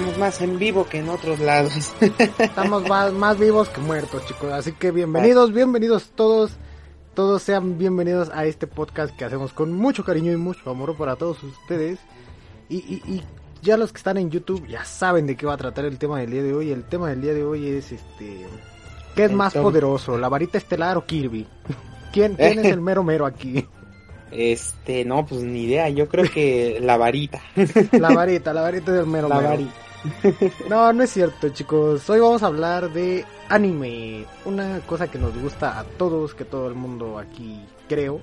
Estamos más en vivo que en otros lados. Estamos más, más vivos que muertos, chicos. Así que bienvenidos, bienvenidos todos. Todos sean bienvenidos a este podcast que hacemos con mucho cariño y mucho amor para todos ustedes. Y, y, y ya los que están en YouTube ya saben de qué va a tratar el tema del día de hoy. El tema del día de hoy es este... ¿Qué es más poderoso, la varita estelar o Kirby? ¿Quién, quién es el mero mero aquí? Este, no, pues ni idea. Yo creo que la varita. La varita, la varita del mero La mero. varita. No, no es cierto, chicos. Hoy vamos a hablar de anime. Una cosa que nos gusta a todos, que todo el mundo aquí creo,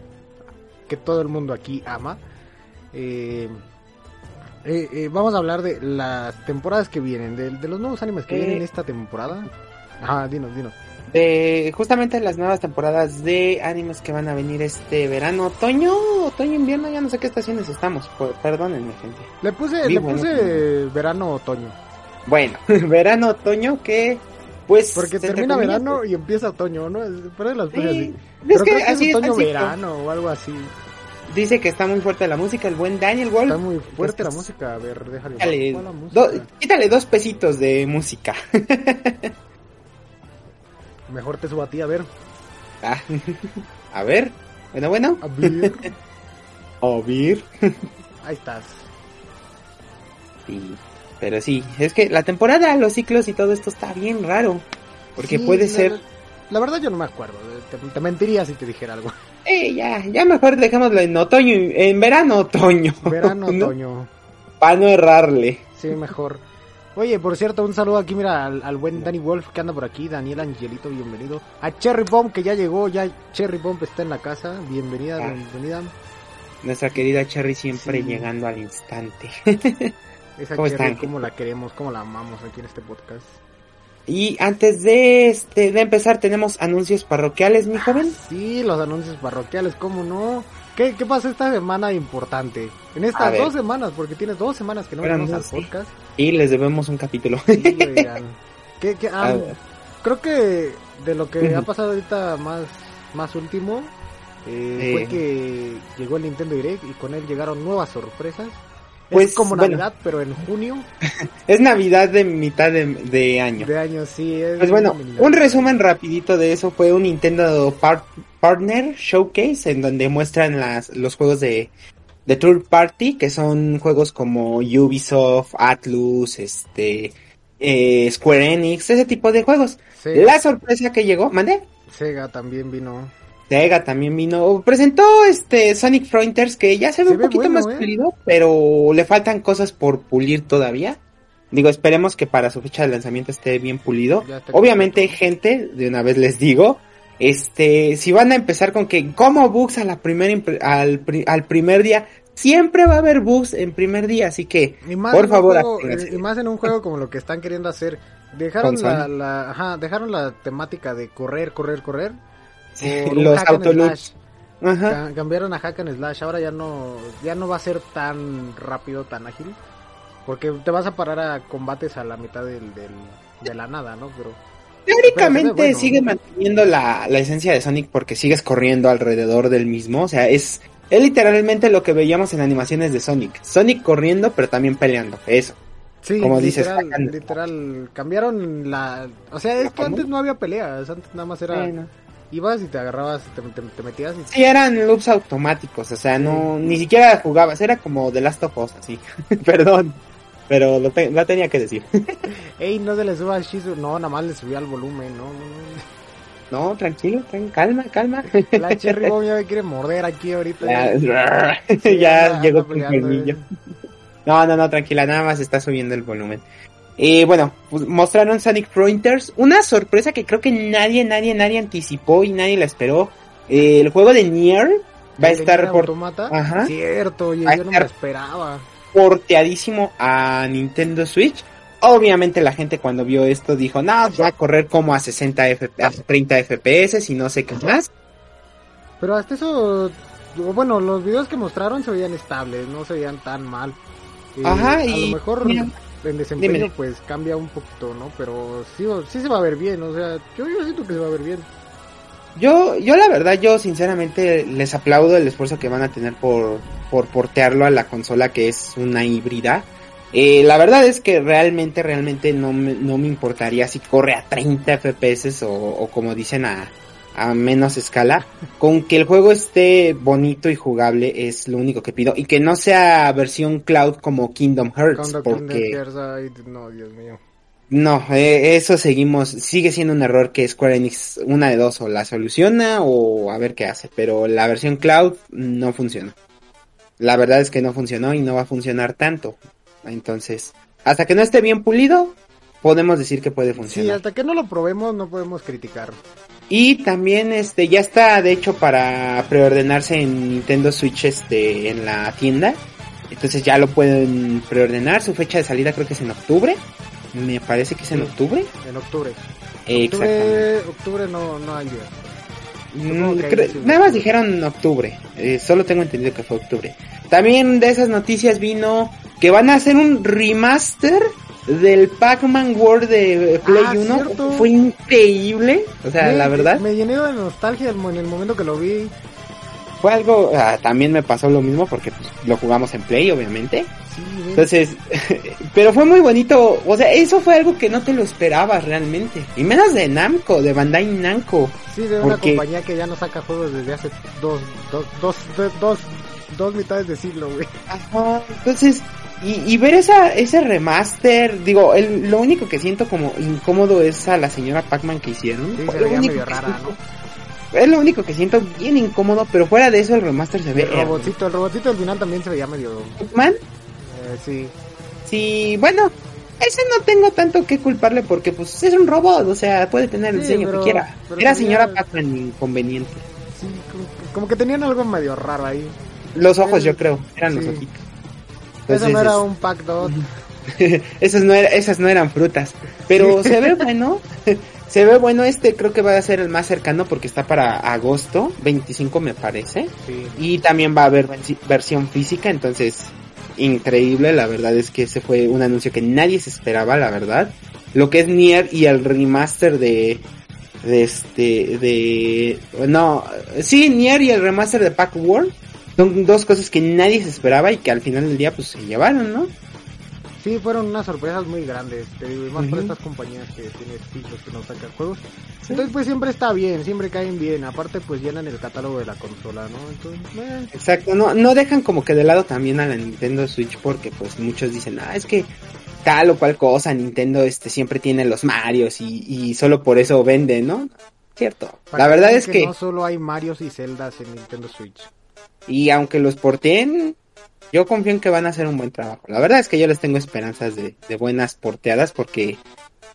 que todo el mundo aquí ama. Eh, eh, eh, vamos a hablar de las temporadas que vienen, de, de los nuevos animes que Eh. vienen esta temporada. Ajá, dinos, dinos. De justamente las nuevas temporadas de animes que van a venir este verano, otoño, otoño, invierno, ya no sé qué estaciones estamos. Perdónenme, gente. Le puse, Vivo le puse verano, otoño. Bueno, verano, otoño, que pues. Porque termina verano y empieza otoño, ¿no? Ahí las Sí, así. es Pero que creo que así es otoño así, verano o algo así. Dice que está muy fuerte la música, el buen Daniel Wolf. Está muy fuerte la Pues, música. A ver, déjale. Quítale, bajo la música. do- quítale dos pesitos de música. Mejor te subo a ti, a ver. Ah, a ver, bueno, bueno. A ver. A ver. Ahí estás. Sí, pero sí, es que la temporada, los ciclos y todo esto está bien raro. Porque Sí, puede ser. La, la verdad yo no me acuerdo. Te, te mentiría si te dijera algo. Eh, ya, ya mejor dejémoslo en otoño, en verano, otoño. Verano, ¿no? otoño. Para no errarle. Sí, mejor. Oye, por cierto, un saludo aquí, mira, al, al buen Danny Wolf que anda por aquí, Daniel Angelito, bienvenido. A Cherry Bomb que ya llegó, ya Cherry Bomb está en la casa, bienvenida, Ah. bienvenida. Nuestra querida Cherry siempre Sí. llegando al instante. Esa ¿Cómo Cherry, cómo la queremos, cómo la amamos aquí en este podcast. y antes de este de empezar, tenemos anuncios parroquiales, mi joven. Sí, los anuncios parroquiales, ¿cómo no? ¿Qué, qué pasó esta semana importante? En estas dos semanas, porque tienes dos semanas que no venimos al podcast. Y les debemos un capítulo. Sí, oigan. ¿Qué- qué- ah, creo que de lo que ha pasado ahorita más, más último eh, fue que llegó el Nintendo Direct y con él llegaron nuevas sorpresas. Pues, es como bueno. Navidad, pero en junio es Navidad de mitad de, de año. de año, sí. Es Pues bueno, un resumen rapidito de eso fue un Nintendo Par- Partner Showcase en donde muestran las, los juegos de, de Third Party, que son juegos como Ubisoft, Atlus, este, eh, Square Enix, ese tipo de juegos. Sega, La sorpresa que llegó, mandé. Sega también vino. Sega también vino, presentó este Sonic Frontiers que ya se ve Se un ve poquito bueno, más ¿eh? pulido, pero le faltan cosas por pulir todavía. Digo, esperemos que para su fecha de lanzamiento esté bien pulido. Obviamente, gente, de una vez les digo, este, si van a empezar con que como bugs a la primera impre- al, al primer día, siempre va a haber bugs en primer día, así que por favor, juego- aténganse. y más en un juego como lo que están queriendo hacer. Dejaron la, la- ajá, dejaron la temática de correr, correr, correr. Sí, los autoloops. Ajá. Cambiaron a hack and slash, ahora ya no, ya no va a ser tan rápido, tan ágil. Porque te vas a parar a combates a la mitad del, del- de la nada, ¿no? Pero Teóricamente bueno. sigue manteniendo la, la esencia de Sonic porque sigues corriendo alrededor del mismo. O sea, es, es literalmente lo que veíamos en animaciones de Sonic. Sonic corriendo, pero también peleando. Eso. sí, Como dices, literal, and literal, cambiaron la... O sea, es ¿La que antes no había peleas, antes nada más era... Bueno. Ibas y te agarrabas, te, te- te metías y... Sí, eran loops automáticos. O sea, no, ni siquiera jugabas. Era como The Last of Us, así. Perdón. Pero lo, te- lo tenía que decir. Ey, no se le suba al Shizu, no, nada más le subía al volumen, no, no, No, tranquilo, tran- calma, calma. La Cherry Bomb ya me quiere morder aquí ahorita. Ya, Sí, ya llegó con colmillo. eh. No, no, no, tranquila, nada más está subiendo el volumen. Y bueno, pues, mostraron Sonic Frontiers, una sorpresa que creo que nadie, nadie, nadie anticipó y nadie la esperó. Eh, el juego de Nier va a ¿El estar por, Automata? Ajá. Cierto, oye, yo no me esperaba. Porteadísimo a Nintendo Switch. Obviamente la gente cuando vio esto dijo, no, va a correr como a 60 F a 30 FPS y no sé qué más. Pero hasta eso, bueno, los videos que mostraron se veían estables, no se veían tan mal. Eh, Ajá, A y lo mejor mira, en desempeño pues cambia un poquito, ¿no? Pero sí, sí se va a ver bien, o sea, yo, yo siento que se va a ver bien. Yo, yo la verdad, yo sinceramente les aplaudo el esfuerzo que van a tener por, por portearlo a la consola que es una híbrida. Eh, la verdad es que realmente, realmente no me, no me importaría si corre a 30 FPS o, o como dicen a, a menos escala. Con que el juego esté bonito y jugable es lo único que pido. Y que no sea versión cloud como Kingdom Hearts. Cuando porque... Kingdom Hearts, ay, no, Dios mío. No, eh, eso seguimos, sigue siendo un error que Square Enix, una de dos, o la soluciona o a ver qué hace, pero la versión cloud no funciona. La verdad es que no funcionó y no va a funcionar tanto. Entonces, hasta que no esté bien pulido, podemos decir que puede Sí, funcionar. hasta que no lo probemos no podemos criticar. Y también este ya está de hecho para preordenarse en Nintendo Switch este en la tienda. Entonces ya lo pueden preordenar. Su fecha de salida creo que es en octubre. Me parece que es en Sí. octubre. En octubre. Octubre, octubre no, no hay día. Mm, nada más dijeron octubre. Eh, solo tengo entendido que fue octubre. También de esas noticias vino que van a hacer un remaster del Pac-Man World de Play Ah, 1. cierto. Fue increíble. O sea, Me- la verdad. Me llené de nostalgia en el momento que lo vi. Fue algo, ah, también me pasó lo mismo porque pues, lo jugamos en Play, obviamente. Sí. Entonces, pero fue muy bonito, o sea, eso fue algo que no te lo esperabas realmente. Y menos de Namco, de Bandai Namco. sí, de una porque- compañía que ya no saca juegos desde hace dos, dos, dos, dos, dos, dos mitades de siglo, güey. Ajá, entonces, y, y ver esa, ese remaster, digo, el, lo único que siento como incómodo es a la señora Pac-Man que hicieron. Sí, se veía medio rara, ¿no? Es lo único que siento bien incómodo, pero fuera de eso el remaster se ve El robotcito, el robotcito del final también se veía medio... Pac-Man, eh, sí. Sí, bueno, ese no tengo tanto que culparle porque pues es un robot, o sea, puede tener el Sí, diseño pero- que quiera. Era tenía- señora Pac-Man inconveniente. Sí, como, que tenían algo medio raro ahí. Los ojos, El- yo creo, eran sí. los ojitos. Eso no era un pack dot. esos no era- esas no eran frutas, pero se ve bueno. se ve bueno este, creo que va a ser el más cercano porque está para agosto 25 me parece. Sí. Y también va a haber versi- versión física, entonces increíble, la verdad es que ese fue un anuncio que nadie se esperaba, la verdad. Lo que es Nier y el remaster de de este de no, sí, Nier y el remaster de Pack World son dos cosas que nadie se esperaba y que al final del día pues se llevaron, ¿no? Sí, fueron unas sorpresas muy grandes, te digo, y más por Ujú. estas compañías que tienen siglos que no sacan juegos. Entonces pues siempre está bien, siempre caen bien, aparte pues llenan el catálogo de la consola, ¿no? Entonces, eh, Exacto, no, no dejan como que de lado también a la Nintendo Switch porque pues muchos dicen, ah, es que tal o cual cosa, Nintendo este siempre tiene los Marios y, y solo por eso vende, ¿no? Cierto. para La verdad es que, no solo hay Marios y Zeldas en Nintendo Switch. y aunque los porteen, yo confío en que van a hacer un buen trabajo. La verdad es que yo les tengo esperanzas de, de buenas porteadas porque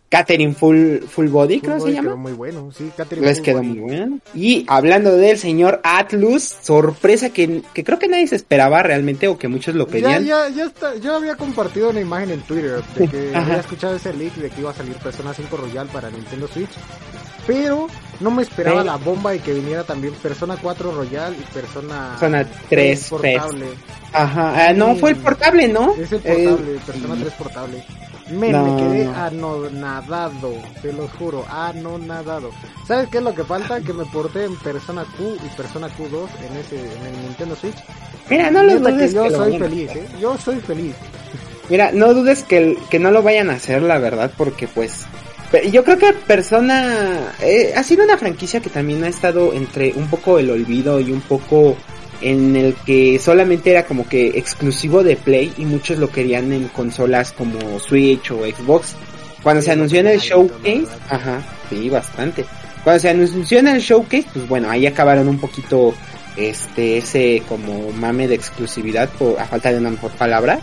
Catherine Full, Full Body, creo Full se llama. quedó muy bueno, sí, Catherine Les quedó Body. muy bueno. Y hablando del señor Atlus, sorpresa que, que creo que nadie se esperaba realmente o que muchos lo Ya, pedían. ya, ya está, yo había compartido una imagen en Twitter de que había escuchado ese leak de que iba a salir Persona 5 Royal para Nintendo Switch, pero no me esperaba Sí. la bomba de que viniera también Persona 4 Royal y Persona, Persona 3 portable. Ajá, ah, no fue el portable, ¿no? Es el Eh, portable, Persona 3 portable. Men, No, me quedé no. anonadado, te lo juro, anonadado. ¿Sabes qué es lo que falta? Que me porté en Persona Q y Persona Q2 en ese en el Nintendo Switch. Mira, no lo que dudes yo que soy feliz. ¿eh? Yo soy feliz. Mira, no dudes que, el- que no lo vayan a hacer, la verdad, porque pues... Yo creo que Persona eh, ha sido una franquicia que también ha estado entre un poco el olvido y un poco en el que solamente era como que exclusivo de Play y muchos lo querían en consolas como Switch o Xbox. Cuando se anunció en el showcase, ajá, sí, bastante. Cuando se anunció en el showcase, pues bueno, ahí acabaron un poquito este ese como mame de exclusividad por a falta de una mejor palabra.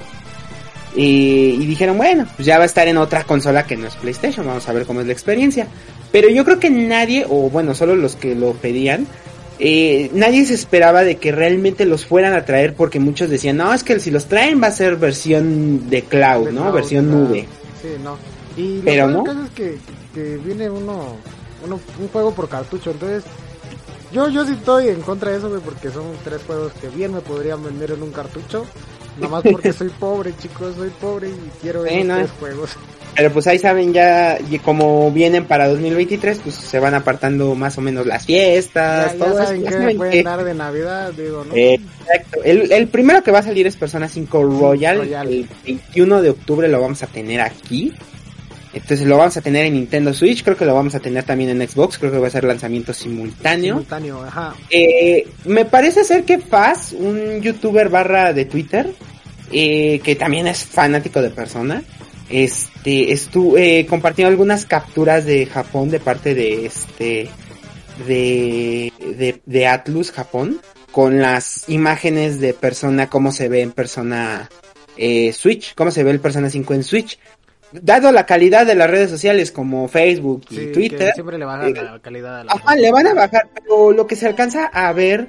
Y, y dijeron, bueno, pues ya va a estar en otra consola que no es PlayStation, vamos a ver cómo es la experiencia. Pero yo creo que nadie, o bueno, solo los que lo pedían, eh, nadie se esperaba de que realmente los fueran a traer porque muchos decían, no, es que si los traen va a ser versión de cloud, De ¿no? cloud, versión nube. Sí, no. Y lo Pero no. caso es que, que viene uno, uno, un juego por cartucho, entonces yo, yo sí estoy en contra de eso, güey, porque son tres juegos que bien me podrían vender en un cartucho. Nada más porque soy pobre, chicos, soy pobre y quiero no. tres juegos. Pero pues ahí saben ya, y como vienen para 2023, pues se van apartando más o menos las fiestas, Ya, ya todo eso, saben ya que pueden dar de Navidad, digo, ¿no? Eh, Exacto. El, el primero que va a salir es Persona 5 Royal. Royal. El 21 de octubre lo vamos a tener aquí. Entonces lo vamos a tener en Nintendo Switch. Creo que lo vamos a tener también en Xbox. Creo que va a ser lanzamiento simultáneo. Simultáneo, ajá. Eh, me parece ser que Faz, un youtuber barra de Twitter, eh, que también es fanático de Persona, este, estuvo, eh, compartió algunas capturas de Japón de parte de este, de, de, de Atlus Japón, con las imágenes de Persona, cómo se ve en Persona eh, Switch, cómo se ve el Persona 5 en Switch. Dado la calidad de las redes sociales como Facebook y Sí, Twitter, siempre le bajan la calidad a la Ajá, le van a bajar, pero lo que se alcanza a ver,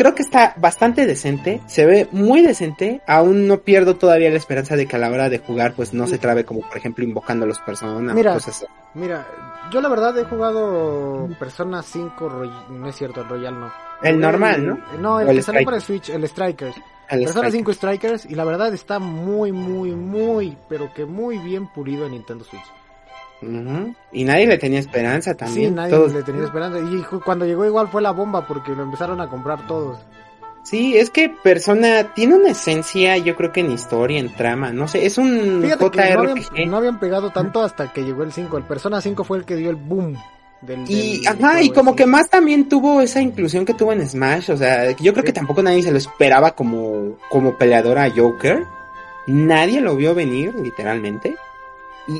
creo que está bastante decente, se ve muy decente, aún no pierdo todavía la esperanza de que a la hora de jugar pues no se trabe como por ejemplo invocando a los personas, Mira, cosas así. Mira, yo la verdad he jugado Persona 5 Roy- no es cierto, el Royal no. El normal, ¿no? No, el, que salió para el Switch, el Strikers. El Persona Strike. 5 Strikers y la verdad está muy, muy, muy, pero que muy bien pulido en Nintendo Switch. Y nadie le tenía esperanza también. sí, nadie todos- le tenía esperanza. Y cuando llegó igual fue la bomba porque lo empezaron a comprar todos. Sí, es que Persona tiene una esencia, yo creo que en historia, en trama, no sé, es un Fíjate que no habían, no habían pegado tanto hasta que llegó el 5. El Persona 5 fue el que dio el boom. Del, Y, del ajá, y como que más también tuvo esa inclusión que tuvo en Smash, o sea, yo creo que tampoco nadie se lo esperaba como, como peleadora a Joker, nadie lo vio venir, literalmente,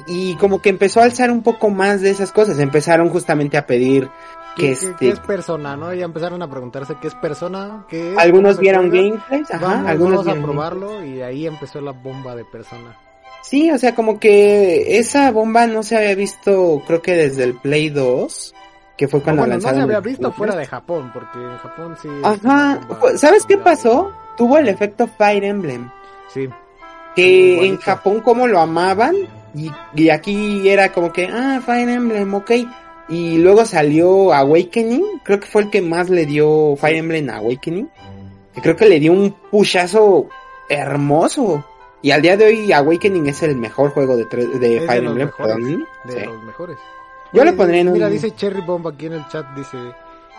y, y como que empezó a alzar un poco más de esas cosas, empezaron justamente a pedir que ¿Qué, este, qué es persona, no? Ya empezaron a preguntarse qué es persona, qué es, algunos vieron gameplays, ajá, Vamos, algunos vamos a probarlo y ahí empezó la bomba de persona. Sí, o sea, como que esa bomba no se había visto, creo que desde el Play 2, que fue cuando Ah, bueno, no lanzaron se había visto fuera 3. de Japón, porque en Japón sí. Ajá, fue- ¿sabes qué pasó? Tuvo el efecto Fire Emblem. Sí. Que en. Japón como lo amaban y, y aquí era como que, ah, Fire Emblem, ok. Y luego salió Awakening, creo que fue el que más le dio Fire Emblem Awakening. Que creo que le dio un pushazo hermoso. Y al día de hoy Awakening es el mejor juego de, de Es de Fire los Emblem. mejores, perdón. De Sí. los mejores. Yo le pondría en un... Mira, dice Cherry Bomb aquí en el chat, dice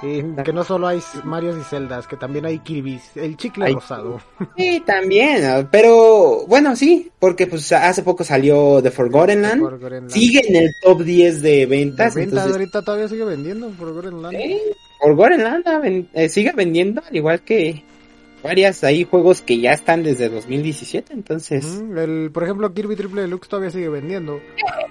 que no solo hay Marios y Zeldas, que también hay Kirby's, el chicle Hay- rosado. Sí, también, ah, pero bueno, sí, porque pues hace poco salió The Forgotten Land. Por Grenland. Sigue en el top 10 de De ventas. ventas entonces, ahorita todavía sigue vendiendo por Grenland. Sí, Forgotten Land ah, eh, sigue vendiendo, al igual que varias ahí juegos que ya están desde 2017, entonces Ujú, el, por ejemplo, Kirby Triple Deluxe todavía sigue vendiendo.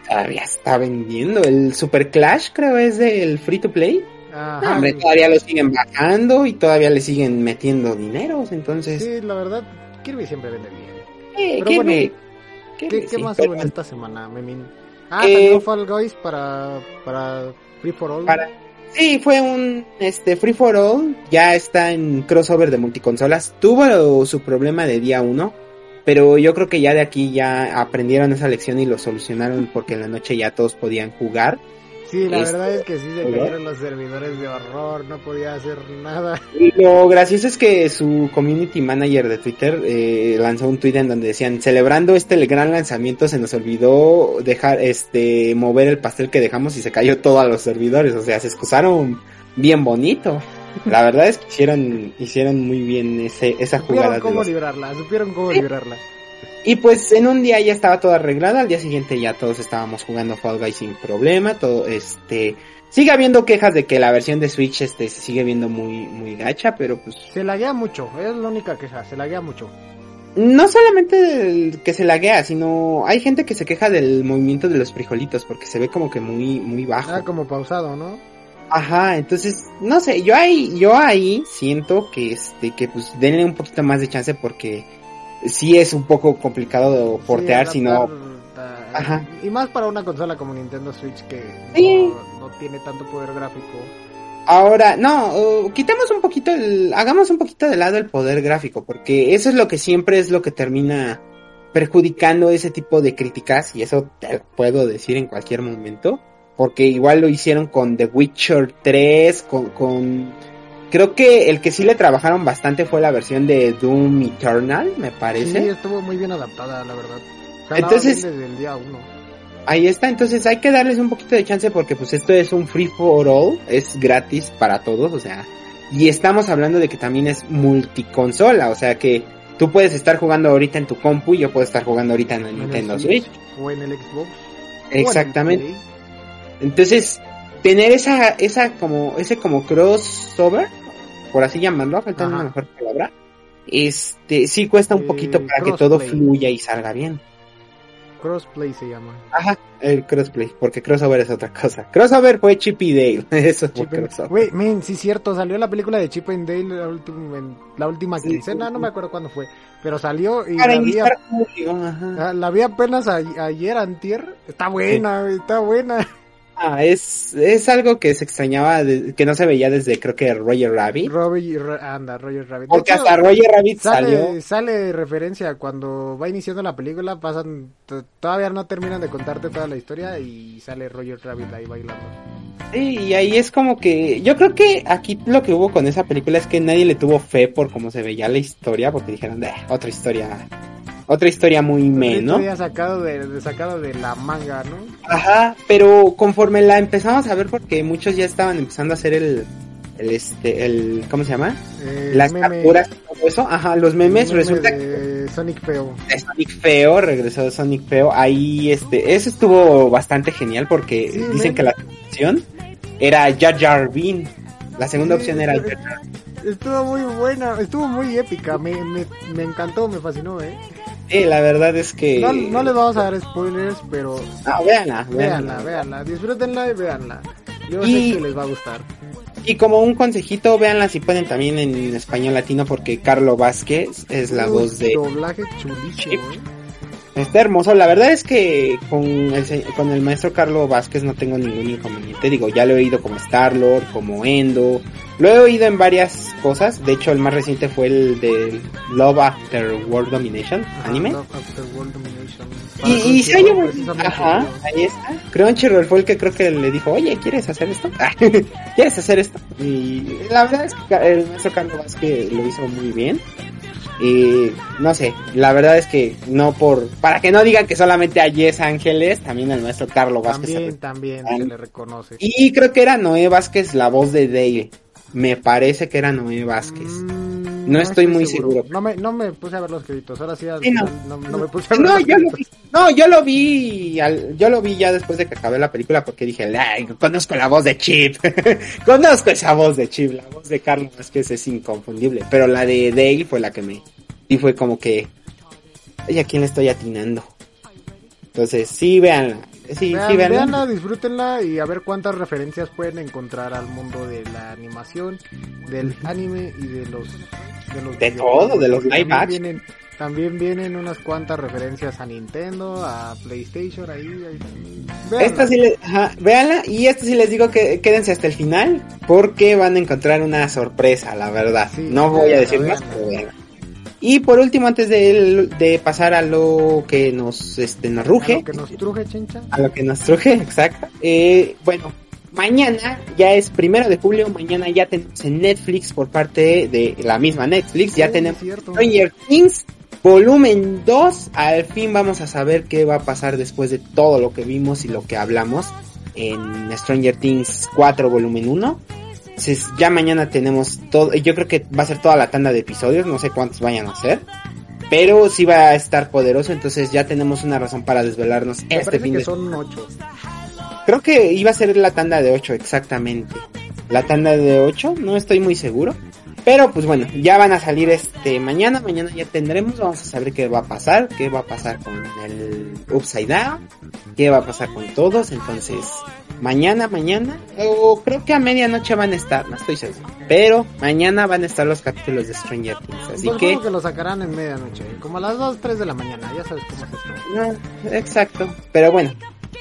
todavía está vendiendo. El Super Clash creo es del free to play. Ajá, hombre, todavía lo siguen bajando y todavía le siguen metiendo dineros, entonces... Sí, la verdad, Kirby siempre vende bien. eh, pero ¿qué bueno, ¿Qué, me- qué sí, más pero hubo en esta semana, Memín? Ah, Eh, salió Fall Guys para, para Free for All. para- Sí, fue un este Free for All, ya está en crossover de multiconsolas. Tuvo su problema de día uno, pero yo creo que ya de aquí ya aprendieron esa lección y lo solucionaron porque en la noche ya todos podían jugar. Sí, la Este, verdad es que sí se ¿verdad? cayeron los servidores de horror, no podía hacer nada. Y lo gracioso es que su community manager de Twitter eh, lanzó un tweet en donde decían, celebrando este el gran lanzamiento se nos olvidó dejar este mover el pastel que dejamos y se cayó todo a los servidores, o sea, se excusaron bien bonito. La verdad es que hicieron hicieron muy bien ese esa jugada Supieron de cómo los- librarla, supieron cómo Sí. librarla. Y pues en un día ya estaba todo arreglado, al día siguiente ya todos estábamos jugando Fall Guys sin problema, todo este sigue habiendo quejas de que la versión de Switch este se sigue viendo muy muy gacha, pero pues Se laguea mucho, es la única queja, se laguea mucho. No solamente que se laguea, sino hay gente que se queja del movimiento de los frijolitos porque se ve como que muy muy bajo. Ah, como pausado, ¿no? Ajá, entonces no sé, yo ahí yo ahí siento que este que pues denle un poquito más de chance porque sí es un poco complicado portear Sí, si no adaptar, ah, Ajá. Y más para una consola como Nintendo Switch que Sí. no, no tiene tanto poder gráfico. Ahora, no, uh, quitemos un poquito el, hagamos un poquito de lado el poder gráfico, porque eso es lo que siempre es lo que termina perjudicando ese tipo de críticas, y eso te lo puedo decir en cualquier momento, porque igual lo hicieron con The Witcher 3, con, con Creo que el que sí le trabajaron bastante fue la versión de Doom Eternal, me parece. Sí, estuvo muy bien adaptada, la verdad. Entonces, desde el día uno. Ahí está, entonces hay que darles un poquito de chance porque pues esto es un free for all, es gratis para todos, o sea, y estamos hablando de que también es multiconsola, o sea que tú puedes estar jugando ahorita en tu compu y yo puedo estar jugando ahorita en el Nintendo Switch. O en el Xbox. Exactamente. Entonces, tener esa, esa como, ese como crossover, por así llamarlo, falta una mejor palabra, este, sí cuesta un poquito eh, para que todo fluya y salga bien. Crossplay se llama. Ajá, el crossplay, porque crossover es otra cosa. Crossover fue Chip y Dale, eso fue crossover. Wey, men, sí cierto, salió la película de Chip and Dale la, última, la última quincena, no me acuerdo cuándo fue, pero salió y la vi, ah, la vi apenas ayer, antier, está buena, está buena. Ah, es, es algo que se extrañaba, que no se veía desde creo que Roger Rabbit. Roger, anda, Roger Rabbit. Porque hasta Roger Rabbit sale, salió. Sale referencia cuando va iniciando la película, pasan, todavía no terminan de contarte toda la historia y sale Roger Rabbit ahí bailando. Sí, y ahí es como que, yo creo que aquí lo que hubo con esa película es que nadie le tuvo fe por cómo se veía la historia, porque dijeron, otra historia otra historia muy menos. Historia sacado de, sacado de la manga, ¿no? Ajá, pero conforme la empezamos a ver, porque muchos ya estaban empezando a hacer el, el este, el, ¿cómo se llama? Eh, Las capturas y todo eso, ajá, los memes, resulta que... Sonic Feo. Sonic Feo, regresó Sonic Feo, ahí este, eso estuvo bastante genial porque dicen que la opción era Jar Jar Bean, la segunda opción era Jar Jar Estuvo muy buena, estuvo muy épica, me, me, me encantó, me fascinó, eh. Sí, la verdad es que... No, no les vamos a dar spoilers, pero... Ah, véanla, véanla. Véanla, disfrútenla y véanla. Yo sé que les va a gustar. Y como un consejito, véanla si pueden también en español latino porque Carlo Vázquez es la voz de... Doblaje chulísimo, ¿eh? Está hermoso, la verdad es que con el, con el maestro Carlo Vázquez no tengo ningún inconveniente, digo, ya lo he oído como Star-Lord, como Endo, lo he oído en varias cosas, de hecho el más reciente fue el de Love After World Domination, anime. Love After World Domination. Y, y se oye muy... Ajá, ahí está. Crunchyroll fue el que creo que le dijo, oye, ¿quieres hacer esto? ¿Quieres hacer esto? Y la verdad es que el maestro Carlo Vázquez lo hizo muy bien. Y no sé, la verdad es que no por, para que no digan que solamente a Yes Ángeles, también el maestro Carlos Vázquez. También, también se le reconoce. Y creo que era Noé Vázquez la voz de Dale. Me parece que era Noé Vázquez. Mm, no, estoy, muy seguro. No, me, no me puse a ver los créditos. Ahora sí, no. No, me puse a ver no, los yo Lo vi, no, yo lo vi. yo lo vi ya después de que acabé la película porque dije, conozco la voz de Chip. conozco esa voz de Chip. La voz de Carlos Vázquez es inconfundible. Pero la de Dale fue la que me. Y fue como que. Oye, ¿a quién le estoy atinando? Entonces, sí, véanla. Sí, Vean, sí, véanla, disfrútenla y a ver cuántas referencias pueden encontrar al mundo de la animación, del anime y de los... De, los de todo, de los live action. También vienen unas cuantas referencias a Nintendo, a PlayStation, ahí. ahí esta sí les, ajá, véanla y esta sí les digo que quédense hasta el final porque van a encontrar una sorpresa, la verdad. Sí, no voy a decir más, pero véanla. Y por último, antes de, de pasar a lo que nos, este, nos ruge. A lo que nos truje, chencha. A lo que nos truje, exacto. Eh, bueno, mañana ya es primero de julio, mañana ya tenemos en Netflix por parte de la misma Netflix, ya tenemos Stranger Things volumen 2. Al fin vamos a saber qué va a pasar después de todo lo que vimos y lo que hablamos en Stranger Things 4 volumen 1 ya mañana tenemos todo, yo creo que va a ser toda la tanda de episodios, no sé cuántos vayan a ser. Pero sí va a estar poderoso, entonces ya tenemos una razón para desvelarnos este fin que son ocho. Creo que iba a ser la tanda de 8 exactamente. La tanda de 8, no estoy muy seguro. Pero pues bueno, ya van a salir este mañana, mañana ya tendremos, vamos a saber qué va a pasar, qué va a pasar con el Upside Down, qué va a pasar con todos, entonces mañana, mañana, o creo que a medianoche van a estar, no estoy seguro. Pero mañana van a estar los capítulos de Stranger Things, así pues que... que lo sacarán en medianoche, como a las 2, 3 de la mañana, ya sabes cómo es esto. No, exacto, pero bueno,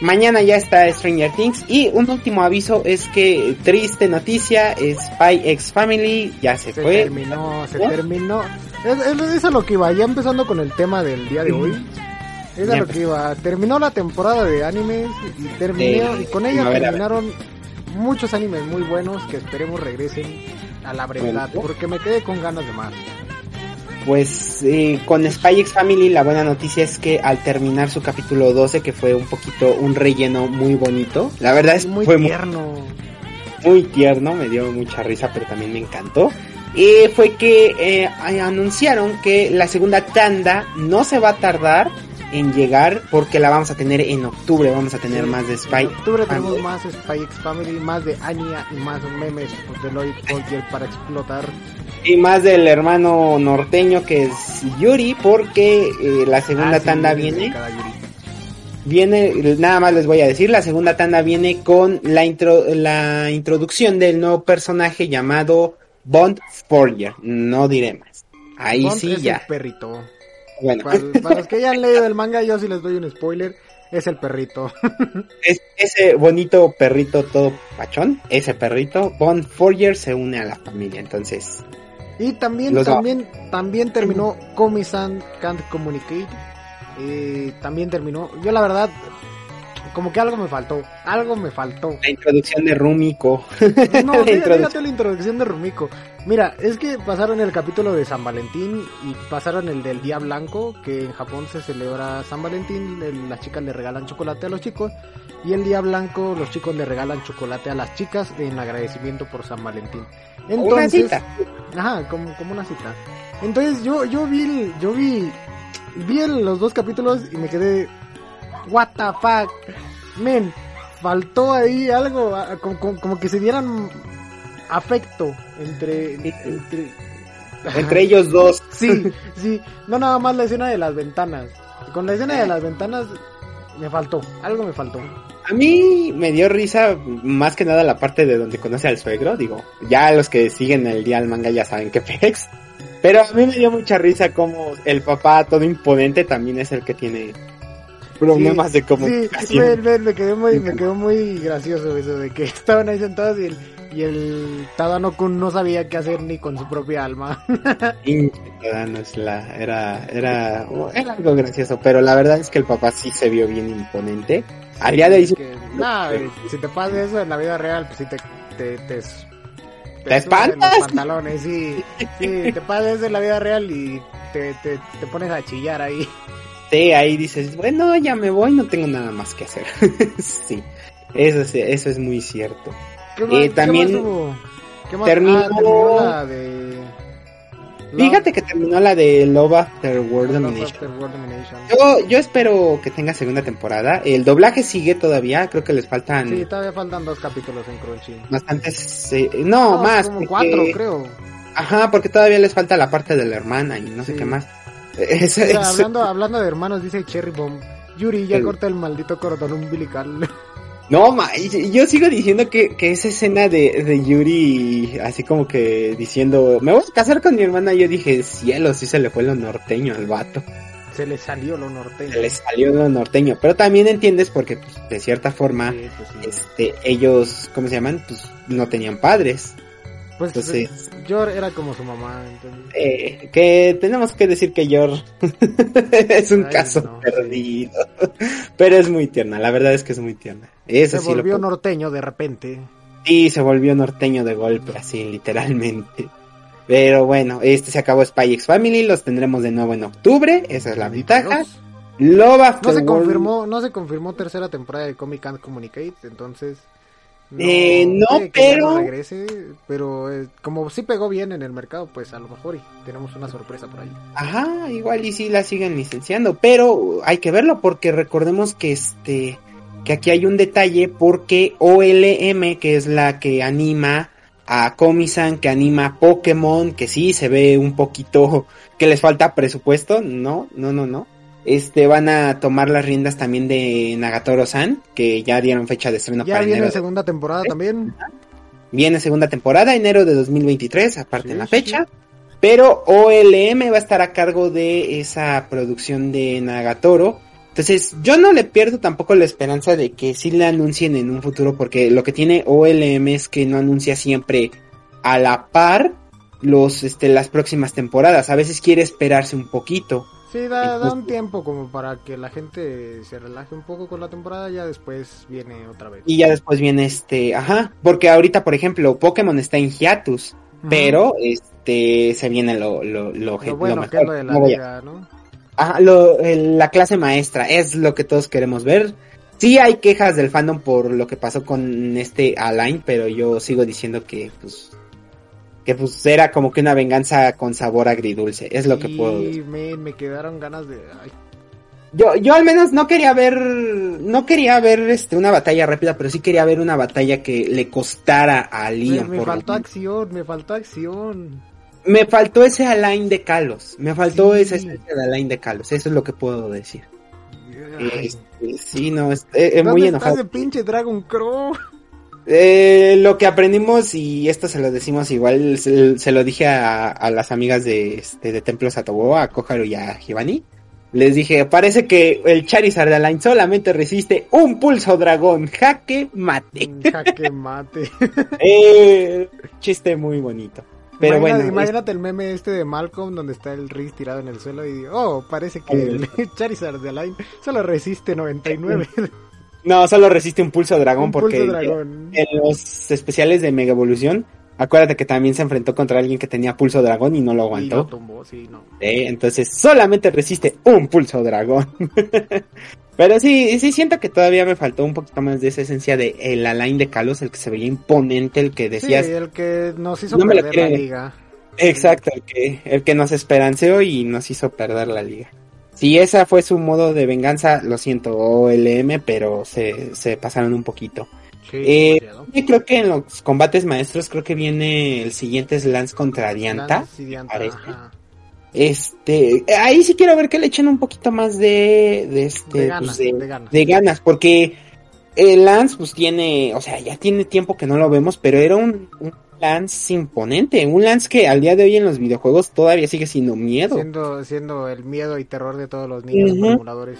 mañana ya está Stranger Things y un último aviso es que triste noticia, Spy X Family ya se, se fue. terminó, se terminó. Es, es, a lo que iba, ya empezando con el tema del día de hoy. Es a lo que iba. Terminó la temporada de animes y terminó, y con ella terminaron muchos animes muy buenos que esperemos regresen a la brevedad, Bueno. porque me quedé con ganas de más. Pues eh, con Spy X Family la buena noticia es que al terminar su capítulo 12, que fue un poquito un relleno muy bonito, la verdad es muy fue muy, tierno. muy tierno, me dio mucha risa, pero también me encantó. Y fue que eh, anunciaron que la segunda tanda no se va a tardar en llegar porque la vamos a tener en octubre, vamos a tener Sí, más de En Spy. octubre tenemos Family. más Spy X Family, más de Anya y más memes de Lloyd Collier para explotar. Y más del hermano norteño que es Yuri, porque eh, la segunda Ah, sí, tanda viene viene, nada más les voy a decir, la segunda tanda viene con la intro, la introducción del nuevo personaje llamado Bond Forger, no diré más. Ahí Bond sí es ya, el perrito. Bueno, Para, para los que ya han leído el manga, yo sí les doy un spoiler. Es el perrito. es, ese bonito perrito todo pachón, ese perrito, Bond Forger se une a la familia, entonces, Y también, Los- también, también terminó Komi-san Can't Communicate. Eh, también terminó. Yo la verdad, como que algo me faltó. Algo me faltó. la introducción de Rumiko. No, La introducción. la introducción de Rumiko. Mira, es que pasaron el capítulo de San Valentín y pasaron el del Día Blanco, que en Japón se celebra San Valentín, las chicas le regalan chocolate a los chicos, y el Día Blanco los chicos le regalan chocolate a las chicas en agradecimiento por San Valentín. Una Entonces, cita. Ajá, como, como una cita. Entonces yo, yo vi, yo vi, vi los dos capítulos y me quedé, what the fuck, men, faltó ahí algo, ah, como, como- como que se dieran afecto entre, entre, Entre ellos dos. sí, sí, no nada más la escena de las ventanas, con la escena de las ventanas me faltó, algo me faltó. A mí me dio risa más que nada la parte de donde conoce al suegro, digo, ya los que siguen el día del manga ya saben que pex. Pero a mí me dio mucha risa como el papá todo imponente también es el que tiene problemas Sí, de Sí, comunicación. me, me- me quedó muy, me quedó muy gracioso eso de que estaban ahí sentados y el, y el Tadano Kun no sabía qué hacer ni con su propia alma. Pinche Tadanos, la, era, era, era algo gracioso, pero la verdad es que el papá sí se vio bien imponente. Al día de sí- si te pasa eso en la vida real, pues sí te... te, te, ¿Te suben espantas? Los pantalones, sí. Sí, te pasa eso en la vida real y te, te, te pones a chillar ahí. Ahí dices, bueno, ya me voy, no tengo nada más que hacer. sí, eso, sí, eso es muy cierto. ¿Qué más, Eh, qué también más? ¿Qué más? terminó- Ah, terminó la de... Fíjate que terminó la de Love After World Love Domination. Yo, yo espero que tenga segunda temporada. El doblaje sigue todavía, creo que les faltan Sí, todavía faltan dos capítulos en Crunchy. bastantes... eh, no, más. Como porque- cuatro, creo. Ajá, porque todavía les falta la parte de la hermana y no sé qué más. O sea, hablando, hablando de hermanos, dice Cherry Bomb. Yuri ya El- corta el maldito cordón umbilical. No, ma, yo sigo diciendo que, que esa escena de, de Yuri, así como que diciendo, me voy a casar con mi hermana, yo dije, cielo, sí se le fue lo norteño al vato. Se le salió lo norteño. Se le salió lo norteño. Pero también entiendes porque, pues, de cierta forma, Sí, pues sí. este, ellos, ¿cómo se llaman? Pues no tenían padres. Pues entonces- eh, Yor era como su mamá. Entonces... Eh, que tenemos que decir que Yor es un Ay, caso no, perdido. Pero es muy tierna, la verdad es que es muy tierna. Eso se sí lo volvió puedo- norteño de repente. Sí, se volvió norteño de golpe, así, literalmente. Pero bueno, este se acabó Spy X Family, los tendremos de nuevo en octubre, esa es la ventaja. Dios. Love After No se World- confirmó, no se confirmó tercera temporada de Comic Can't Communicate, entonces Eh, no, que ya pero- no regrese, pero eh, como sí pegó bien en el mercado, pues a lo mejor y tenemos una sorpresa por ahí. Ajá, igual y sí la siguen licenciando, pero hay que verlo porque recordemos que este que aquí hay un detalle porque OLM, que es la que anima a Comisan, que anima a Pokémon, que sí se ve un poquito que les falta presupuesto, no, no, no, no. Este van a tomar las riendas también de Nagatoro-san, que ya dieron fecha de estreno ya para viene enero. segunda temporada también. Viene segunda temporada, enero de 2023, aparte Sí, en la sí. fecha. Pero OLM va a estar a cargo de esa producción de Nagatoro. Entonces, yo no le pierdo tampoco la esperanza de que sí le anuncien en un futuro, porque lo que tiene OLM es que no anuncia siempre a la par los, este, las próximas temporadas. A veces quiere esperarse un poquito. Sí, da, da un tiempo como para que la gente se relaje un poco con la temporada, ya después viene otra vez. Y ya después viene este, ajá, porque ahorita, por ejemplo, Pokémon está en hiatus, pero este se viene lo, lo, lo, lo bueno lo que es mejor. lo de la No liga, ¿no? Ajá, lo- la clase maestra es lo que todos queremos ver. Sí hay quejas del fandom por lo que pasó con este Align, pero yo sigo diciendo que pues que pues era como que una venganza con sabor agridulce, es lo que puedo decir. men, me quedaron ganas de... ay, Yo yo al menos no quería ver no quería ver este una batalla rápida, pero sí quería ver una batalla que le costara a me, Leon me lo faltó acción, me faltó acción. Me faltó ese Align de Kalos, me faltó Sí. esa esencia de Align de Kalos, eso es lo que puedo decir. Este, sí, no, es, eh, eh, muy ¿Dónde enojado. ese pinche Dragon Crow? Eh, lo que aprendimos, y esto se lo decimos igual, se, se lo dije a, a las amigas de, este, de Templo Satobo, a Koharu y a Hibani. Les dije, parece que el Charizard de Line solamente resiste un pulso dragón. Jaque mate. Jaque mate. eh, chiste muy bonito. Pero Imagina- bueno, Imagínate el meme este de Malcolm donde está el Riz tirado en el suelo y oh, parece que el Charizard de Line solo resiste 99. no, solo resiste un pulso dragón Un porque pulso dragón. en los especiales de Mega Evolución, acuérdate que también se enfrentó contra alguien que tenía pulso dragón y no lo Y aguantó. lo tumbó, sí, no. ¿eh? Entonces solamente resiste un pulso dragón. Pero sí, sí siento que todavía me faltó un poquito más de esa esencia de el Alain de Kalos, el que se veía imponente, el que Sí, decías, el que nos hizo No me la perder la liga. exacto, el que, el que nos esperanceó y nos hizo perder la liga. Si esa fue su modo de venganza, lo siento, OLM, pero se, se pasaron un poquito. Sí, Eh, creo que en los combates maestros, creo que viene el siguiente es Lance contra Dianta. Lance y Dianta, parece. ajá. Este, ahí sí quiero ver que le echen un poquito más de, de este, De ganas, pues, de, de ganas. porque el Lance pues tiene, o sea, ya tiene tiempo que no lo vemos, pero era un, un Lance imponente, un Lance que al día de hoy en los videojuegos todavía sigue siendo miedo. Siendo, siendo el miedo y terror de todos los niños emuladores.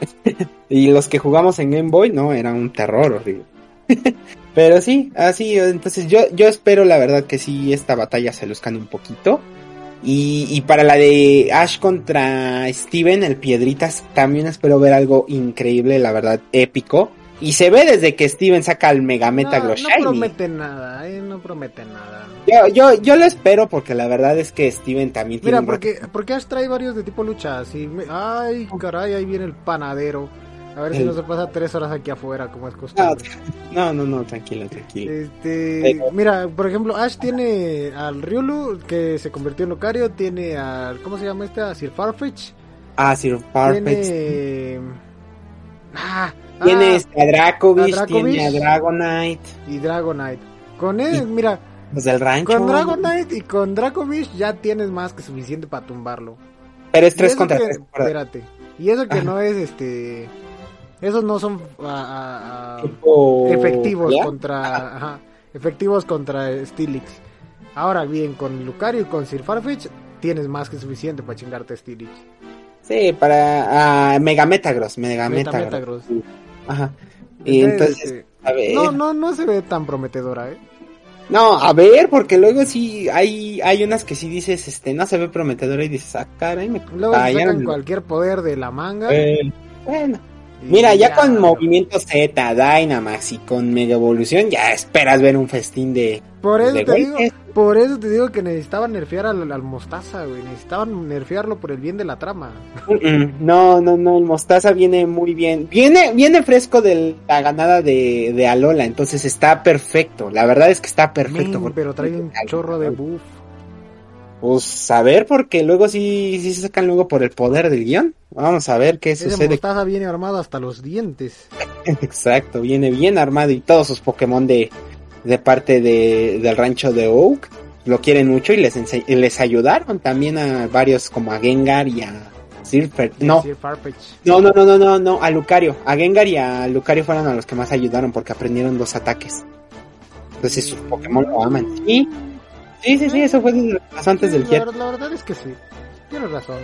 Y los que jugamos en Game Boy, no, era un terror horrible. pero sí, así, entonces yo, yo espero la verdad que sí esta batalla se luzcan un poquito. Y, y para la de Ash contra Steven, el Piedritas, también espero ver algo increíble, la verdad, épico. Y se ve desde que Steven saca el Mega No, no promete nada, eh, no promete nada. Yo, yo, yo lo espero porque la verdad es que Steven también tiene Mira, un porque, porque Ash trae varios de tipo lucha. Así, me- ay, caray, ahí viene el panadero. A ver si no se pasa tres horas aquí afuera, como es costumbre. no, no, no, tranquilo, tranquilo. Este, Pero- mira, por ejemplo, Ash tiene al Ryulu, que se convirtió en Lucario, tiene al, ¿cómo se llama este? A Sir Farfetch. Ah, Sir Farfetch. Tiene... Ah, Tiene ah, este, a Dracovish, a Dracovish. tiene a Dragonite, y Dragonite. Con él, mira, los del rancho. con Dragonite y con Dracovish ya tienes más que suficiente para tumbarlo. Pero es Y 3 eso contra que- 3. Espérate. Y eso que no es este. Esos no son ah, ah, ah, Tipo... efectivos ¿Ya? contra. Ajá, efectivos contra Steelix. Ahora bien, con Lucario y con Sir Farfetch tienes más que suficiente para chingarte a Steelix. Sí, para ah, Mega Metagross, Mega Meta- Metagross. Metagross. Ajá. Y Entonces, entonces, a ver. no, No, no, no se ve tan prometedora, ¿eh? a ver, porque luego sí hay hay unas que sí dices, este, no se ve prometedora y dices, ah, caray, me Luego sacan cualquier poder de la manga. Eh, bueno, mira, ya con movimiento Z, Dynamax y con Mega Evolución, ya esperas ver un festín de. Por eso de te digo, por eso te digo que necesitaban nerfear al, al Mostaza, güey. Necesitaban nerfearlo por el bien de la trama. No, no, no, el Mostaza viene muy bien. Viene, viene fresco de la ganada de, de Alola, entonces está perfecto. La verdad es que está perfecto. Porque- pero trae un chorro de buff. Pues a ver, porque luego sí, sí se sacan luego por el poder del guion. Vamos a ver qué Ese sucede. Mostaza viene armado hasta los dientes. Exacto, viene bien armado y todos sus Pokémon de, de parte de, del rancho de Oak lo quieren mucho y les, y les ayudaron también a varios como a Gengar y a Silver. No, no, no, no, no, no, no, a Lucario. A Gengar y a Lucario fueron a los que más ayudaron porque aprendieron dos ataques. Entonces sus Pokémon lo aman. Sí, sí, sí, sí, eso fue desde- antes del Sí, cierre. la, la verdad es que sí. Tienes razón.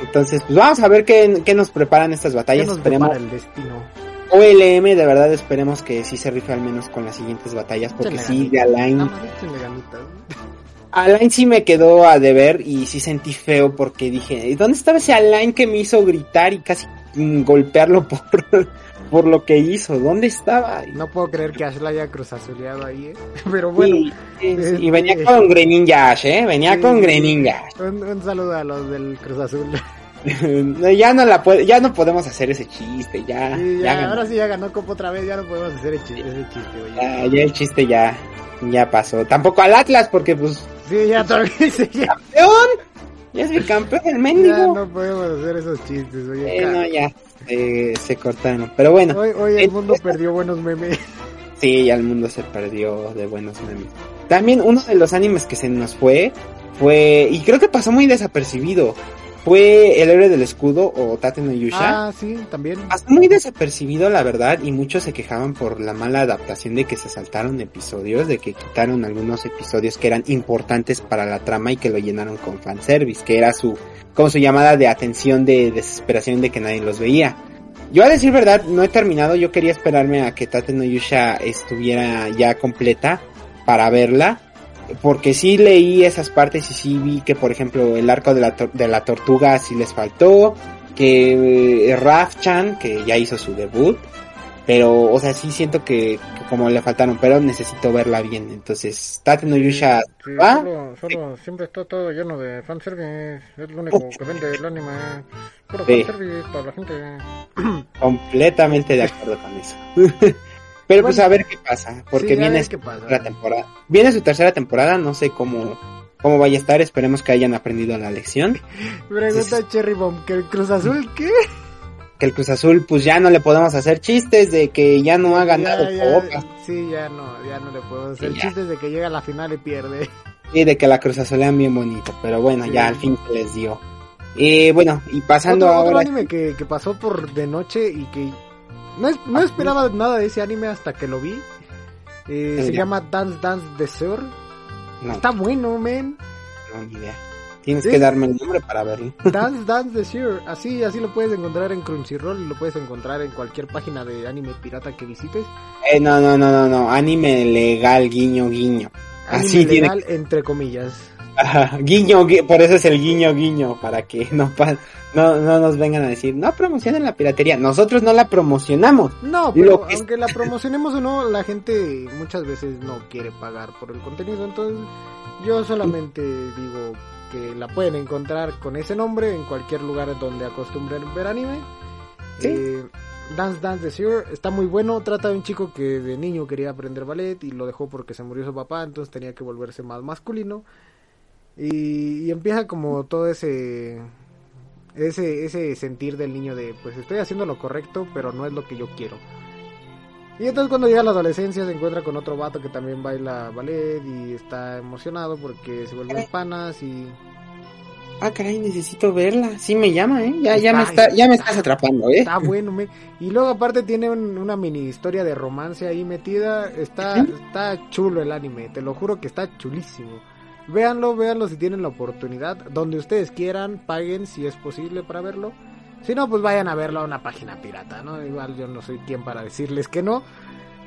Entonces, pues vamos a ver qué, qué nos preparan estas ¿Qué batallas. nos Esperemos. el destino? OLM, de verdad esperemos que sí se rife al menos con las siguientes batallas, porque sí, de Alain. Alain sí me quedó a deber y sí sentí feo porque dije, ¿dónde estaba ese Alain que me hizo gritar y casi mm, golpearlo por, por lo que hizo? ¿Dónde estaba? No puedo creer que Ash la haya cruzazuleado ahí, ¿eh? Pero bueno. Sí, sí, sí. Y venía con Greninja Ash, ¿eh? Venía con. Greninja. Un, un saludo a los del Cruz Azul. Ya no la puede, ya no podemos hacer ese chiste, ya. Ya ya, ahora sí ya ganó Copa otra vez, ya no podemos hacer el chi- ese chiste, oye. Ya, ya el chiste ya, ya pasó. Tampoco al Atlas porque pues, Sí, ya ya, campeón. Ya es bicampeón el ya mendigo. no podemos hacer esos chistes, oye. Eh, no, ya, eh, se cortaron. Pero bueno, Hoy, hoy el mundo perdió buenos memes. sí, ya el mundo se perdió de buenos memes. También uno de los animes que se nos fue, fue, y creo que pasó muy desapercibido, fue El héroe del escudo o Tate no Yusha. Ah, sí, también. Pasó muy desapercibido, la verdad, y muchos se quejaban por la mala adaptación de que se saltaron episodios, de que quitaron algunos episodios que eran importantes para la trama y que lo llenaron con fanservice, que era su, como su llamada de atención de desesperación de que nadie los veía. Yo a decir verdad, no he terminado, yo quería esperarme a que Tate no Yusha estuviera ya completa para verla, porque sí leí esas partes y sí vi que, por ejemplo, el arco de la, tor- de la tortuga sí les faltó, que eh, Raf-chan, que ya hizo su debut, pero, o sea, sí siento que, que como le faltaron, pero necesito verla bien, entonces, Tate no Yusha, Sí, ¿va? solo, solo siempre está todo lleno de fanservice. Es lo único que vende el anime. Puro fanservice para la gente. completamente de acuerdo con eso. pero pues a ver qué pasa, porque Sí, viene su pasa. tercera temporada. Viene su tercera temporada, no sé cómo, cómo vaya a estar, esperemos que hayan aprendido la lección. Pregunta Cherry Bomb, ¿que el Cruz Azul qué? Que el Cruz Azul, pues ya no le podemos hacer chistes de que ya no ha ganado Ya, sí, ya no, ya no le puedo hacer Sí, chistes de que llega a la final y pierde. Y de que la Cruz Azulean bien bonito, pero bueno, ya al fin se les dio. Y bueno, y pasando Otro, otro ahora... anime que, que pasó por de noche y que no, no Ah, esperaba nada de ese anime hasta que lo vi. Eh, Ah, se llama Dance Dance de Sur. No, Está bueno, men. no, ni idea. Tienes Sí. que darme el nombre para verlo. Dance Dance de Sur. Así, así lo puedes encontrar en Crunchyroll y lo puedes encontrar en cualquier página de anime pirata que visites. Eh, no, no, no, no, no, anime legal, guiño, guiño. Anime Así tiene legal, entre comillas. Ajá, guiño, gui- por eso es el guiño, guiño, para que no, pa- no, no nos vengan a decir, no promocionen la piratería. Nosotros no la promocionamos. No, pero que- aunque la promocionemos o no, la gente muchas veces no quiere pagar por el contenido. Entonces, yo solamente digo que la pueden encontrar con ese nombre en cualquier lugar donde acostumbren ver anime. Sí. Eh, Dance Dance de Sewer está muy bueno. Trata de un chico que de niño quería aprender ballet y lo dejó porque se murió su papá, entonces tenía que volverse más masculino. Y, y empieza como todo ese ese ese sentir del niño de pues estoy haciendo lo correcto pero no es lo que yo quiero y entonces cuando llega a la adolescencia se encuentra con otro vato que también baila ballet y está emocionado porque se vuelven panas y Ah, caray, necesito verla. Sí me llama, ¿eh? Ya, ya me Está- está, ya me estás atrapando, ¿eh? está bueno me- y luego aparte tiene un- una mini historia de romance ahí metida está está chulo el anime te lo juro que está chulísimo véanlo véanlo si tienen la oportunidad donde ustedes quieran paguen si es posible para verlo si no pues vayan a verlo a una página pirata no igual yo no soy quien para decirles que no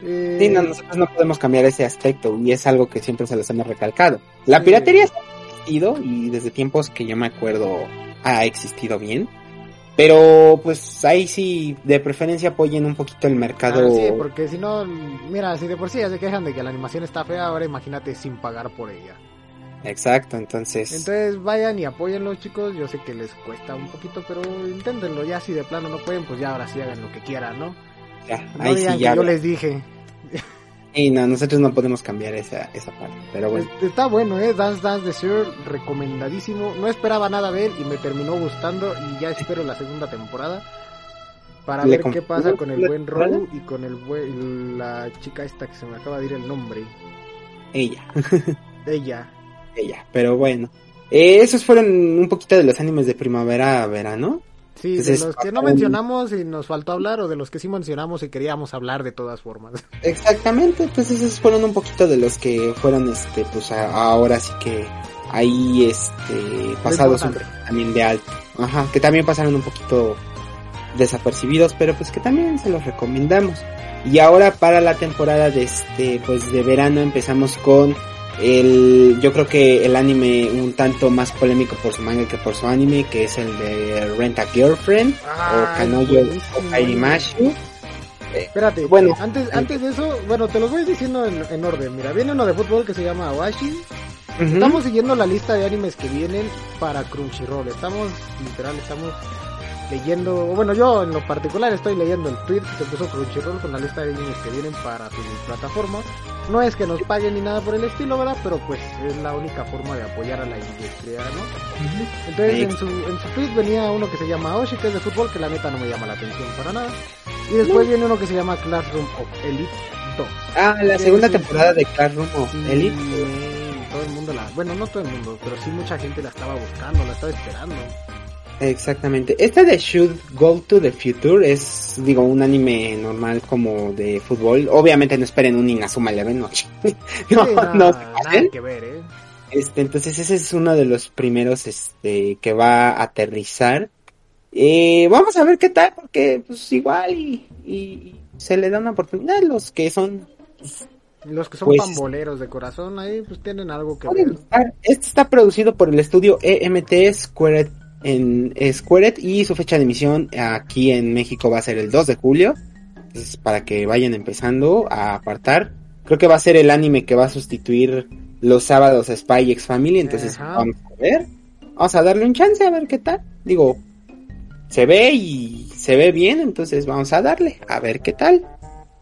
Eh, Sí, no, nosotros no podemos cambiar ese aspecto y es algo que siempre se les hemos recalcado. La piratería ha existido y desde tiempos que yo me acuerdo ha existido bien. Pero pues ahí sí, de preferencia apoyen un poquito el mercado. Ah, sí, porque si no, mira, si de por sí ya se quejan de que la animación está fea, ahora imagínate sin pagar por ella. Exacto, entonces... Entonces vayan y apóyenlo, chicos. Yo sé que les cuesta un poquito, pero inténtenlo. Ya si de plano no pueden, pues ya ahora sí hagan lo que quieran, ¿no? ya, No ahí digan sí que ya. yo les dije. Y no, nosotros no podemos cambiar esa, esa parte. Pero bueno, Está bueno, ¿eh? Dance Dance de Sir, recomendadísimo. No esperaba nada de él y me terminó gustando y ya espero la segunda temporada. Para ¿Le ver qué pasa con el buen? Row y con el buen, la chica esta que se me acaba de ir el nombre. ella, Ella. Ella. Pero bueno. Eh, esos fueron un poquito de los animes de primavera a verano. Sí, Entonces, de los que no mencionamos y nos faltó hablar o de los que sí mencionamos y queríamos hablar de todas formas. Exactamente, pues esos fueron un poquito de los que fueron, este, pues a- ahora sí que ahí, este, pasados un también de alto. Ajá, que también pasaron un poquito desapercibidos, pero pues que también se los recomendamos. Y ahora para la temporada de este, pues de verano empezamos con El, yo creo que el anime un tanto más polémico por su manga que por su anime, que es el de Rent a Girlfriend o Kanoyo Okaimashi. Espérate, bueno, antes, antes de eso, bueno, te los voy diciendo en, en orden. Mira, viene uno de fútbol que se llama Awashi. Estamos siguiendo la lista de animes que vienen para Crunchyroll. Estamos, literal, estamos leyendo, bueno, yo en lo particular estoy leyendo el tweet que se puso Crunchyroll con la lista de animes que vienen para su plataforma. No es que nos paguen ni nada por el estilo, ¿verdad? Pero pues es la única forma de apoyar a la industria, ¿no? Entonces en su, en su tweet venía uno que se llama Oshi, que es de fútbol, que la neta no me llama la atención para nada. Y después viene uno que se llama Classroom of Elite 2. Ah, la segunda temporada de Classroom of Elite. Todo el mundo la, bueno, no todo el mundo, pero sí mucha gente la estaba buscando, la estaba esperando. Exactamente. Este de Should Go to the Future es, digo, un anime normal como de fútbol. Obviamente no esperen un Inazuma Eleven, no. no, no, nada que ver, ¿eh? Este, entonces ese es uno de los primeros, este, que va a aterrizar. Eh, vamos a ver qué tal, porque pues igual y, y se le da una oportunidad a los que son pues, los que son pues, pamboleros de corazón ahí pues tienen algo que ver. Este está producido por el estudio EMT Squared en Squared y su fecha de emisión aquí en México va a ser el 2 de julio. Entonces, para que vayan empezando a apartar. Creo que va a ser el anime que va a sustituir los sábados a Spy X Family. Entonces, vamos a ver. Vamos a darle un chance a ver qué tal. Digo, se ve y se ve bien, entonces vamos a darle a ver qué tal.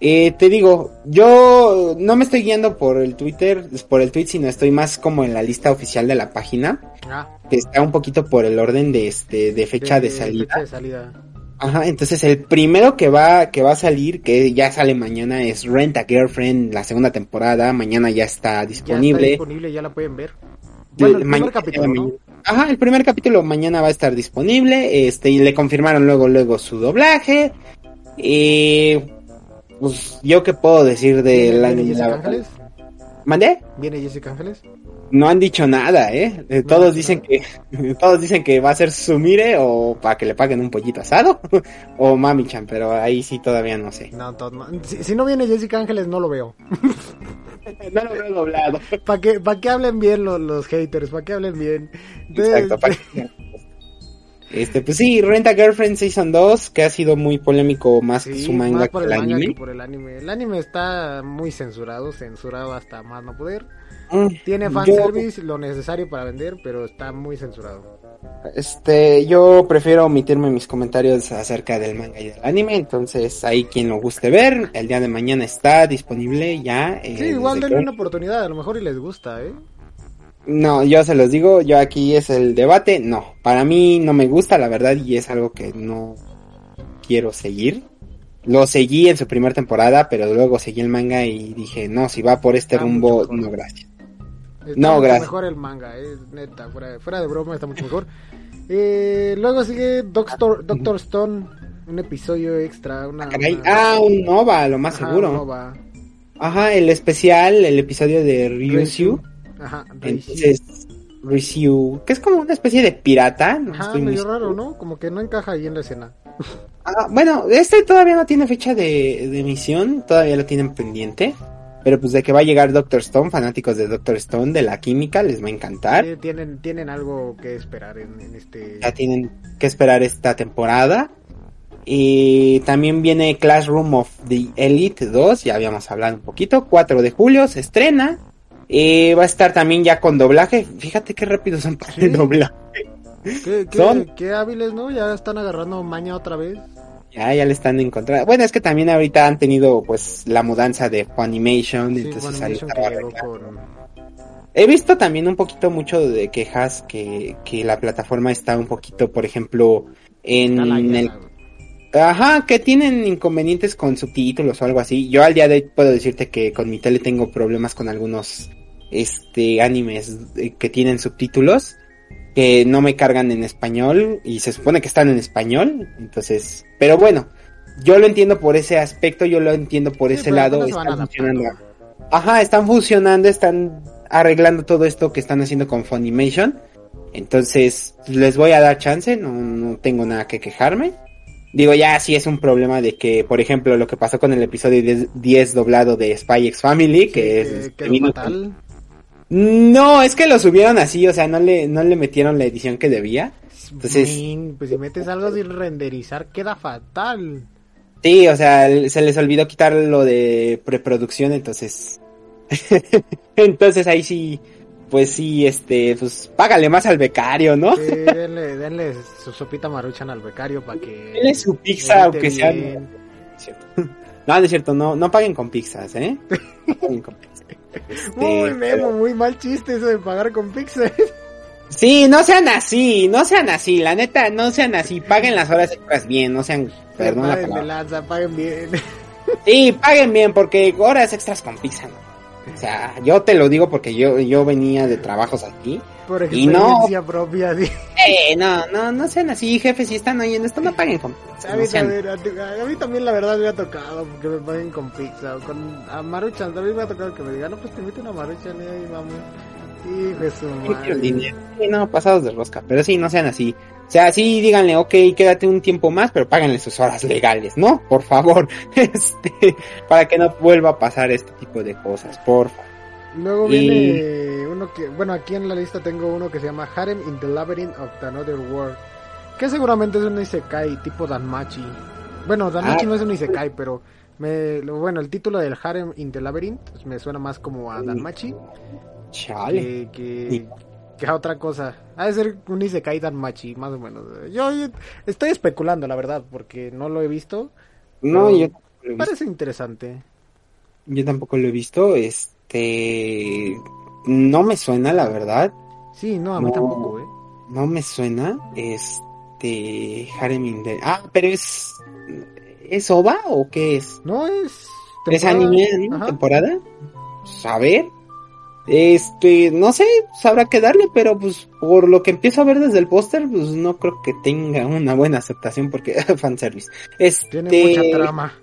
Eh, te digo, yo no me estoy guiando por el Twitter, por el tweet, sino estoy más como en la lista oficial de la página. Ah. Que está un poquito por el orden de este, de fecha de, salida. Ajá, entonces el primero que va, que va a salir, que ya sale mañana, es Rent a Girlfriend, la segunda temporada. Mañana ya está disponible. Ya está disponible, ya la pueden ver. Bueno, el primer capítulo, Ajá, el primer capítulo mañana va a estar disponible. Este, y le confirmaron luego, luego su doblaje. Y pues yo qué puedo decir del anime. Jessica Ángeles? ¿Mandé? ¿Viene Jessica Ángeles? No han dicho nada, ¿eh? eh todos dicen que todos dicen que va a ser Sumire o para que le paguen un pollito asado o Mami-chan, pero ahí sí todavía no sé. No, si, no viene Jessica Ángeles no lo veo. no lo veo doblado. Para que, pa que hablen bien los, los haters, para que hablen bien. Exacto, para que... Este, pues sí, Renta Girlfriend Season 2, que ha sido muy polémico más que su manga, por el, anime. por el anime. El anime está muy censurado, censurado hasta más no poder. Mm, Tiene fanservice, lo necesario para vender, pero está muy censurado. Este, yo prefiero omitirme mis comentarios acerca del manga y del anime, entonces ahí quien lo guste ver, el día de mañana está disponible ya. Eh, sí, igual denle una oportunidad, a lo mejor y les gusta, ¿eh? No, yo se los digo, yo aquí es el debate, no, para mí no me gusta la verdad y es algo que no quiero seguir. Lo seguí en su primera temporada, pero luego seguí el manga y dije, no, si va por este rumbo, no, gracias. Está no, gracias. mejor el manga, eh, neta, fuera, de broma, está mucho mejor. Eh, luego sigue Doctor, Doctor Stone, un episodio extra. Una, Ah, un Nova, lo más seguro. Nova. Ajá, el especial, el episodio de Ryushu. Ajá, Entonces, que es como una especie de pirata. No Ajá, medio raro, ¿no? Como que no encaja ahí en la escena. Ah, bueno, este todavía no tiene fecha de, de emisión, todavía lo tienen pendiente. Pero pues de que va a llegar Doctor Stone, fanáticos de Doctor Stone, de la química, les va a encantar. tienen, tienen algo que esperar en, en, este... Ya tienen que esperar esta temporada. Y también viene Classroom of the Elite 2, ya habíamos hablado un poquito, 4 de julio se estrena. Eh, va a estar también ya con doblaje. Fíjate qué rápido son para el doblaje. ¿Qué, qué, qué, hábiles, ¿no? Ya están agarrando maña otra vez. Ya, ya le están encontrando. Bueno, es que también ahorita han tenido pues la mudanza de Funimation. entonces ahí He visto también un poquito mucho de quejas que, que la plataforma está un poquito, por ejemplo, en el... Ajá, que tienen inconvenientes con subtítulos o algo así. Yo al día de hoy puedo decirte que con mi tele tengo problemas con algunos este animes que tienen subtítulos que no me cargan en español y se supone que están en español, entonces, pero bueno, yo lo entiendo por ese aspecto, yo lo entiendo por ese lado, están funcionando. Ajá, están funcionando, están arreglando todo esto que están haciendo con Funimation. Entonces, les voy a dar chance, no, no tengo nada que quejarme. Digo, ya sí es un problema de que, por ejemplo, lo que pasó con el episodio 10 doblado de Spy X Family, que, es... Que, No, es que lo subieron así, o sea, no le, no le metieron la edición que debía. Entonces, pues si metes algo sin renderizar queda fatal. sí, o sea, se les olvidó quitar lo de preproducción, entonces. entonces ahí sí, pues sí, este, pues págale más al becario, ¿no? Sí, denle, denle su sopita maruchan al becario para que... Denle su pizza, aunque sea. bien. No, no es cierto, no, no paguen con pizzas, ¿eh? No paguen con pizzas. Este, Muy memo, muy mal chiste eso de pagar con Pixel. Sí, no sean así, no sean así, la neta, no sean así, paguen las horas extras bien, no sean, perdón la Paguen palabra. lanza, paguen bien. Sí, paguen bien, porque horas extras con pizza, ¿no? O sea, yo te lo digo porque yo, yo venía de trabajos aquí. Por Y no- propia. Eh, no, no, no sean así, jefes, si están oyendo esto, no paguen con pizza, A mí, no también, a, a mí también la verdad me ha tocado que me paguen con pizza o con a Maruchan también me ha tocado que me digan, no pues te invito una Maruchan y ahí vamos. Hijo. Sí, no, pasados de rosca, pero sí, no sean así. O sea, sí, díganle, ok, quédate un tiempo más, pero páganle sus horas legales, ¿no? Por favor, este, para que no vuelva a pasar este tipo de cosas, por favor. Luego Y- viene uno que, bueno, aquí en la lista tengo uno que se llama Harem in the Labyrinth of the Another World, que seguramente es un isekai tipo Danmachi. Bueno, Danmachi Ah. no es un isekai, pero me, bueno, el título del Harem in the Labyrinth pues, me suena más como a Danmachi Chale. que, que, que a otra cosa. Ha de ser un isekai Danmachi, más o menos. Yo, yo estoy especulando, la verdad, porque no lo he visto. No, yo, lo he visto. Parece interesante. yo tampoco lo he visto, este, no me suena, la verdad, Sí, no, a mí No. tampoco, ¿eh? no me suena, este, Harem ah, pero es, ¿es OVA o qué es? No es... ¿Es anime, Ajá. temporada? A ver. Este, no sé, sabrá que darle, pero pues por lo que empiezo a ver desde el póster, pues no creo que tenga una buena aceptación porque fanservice. Este, Tiene mucha trama.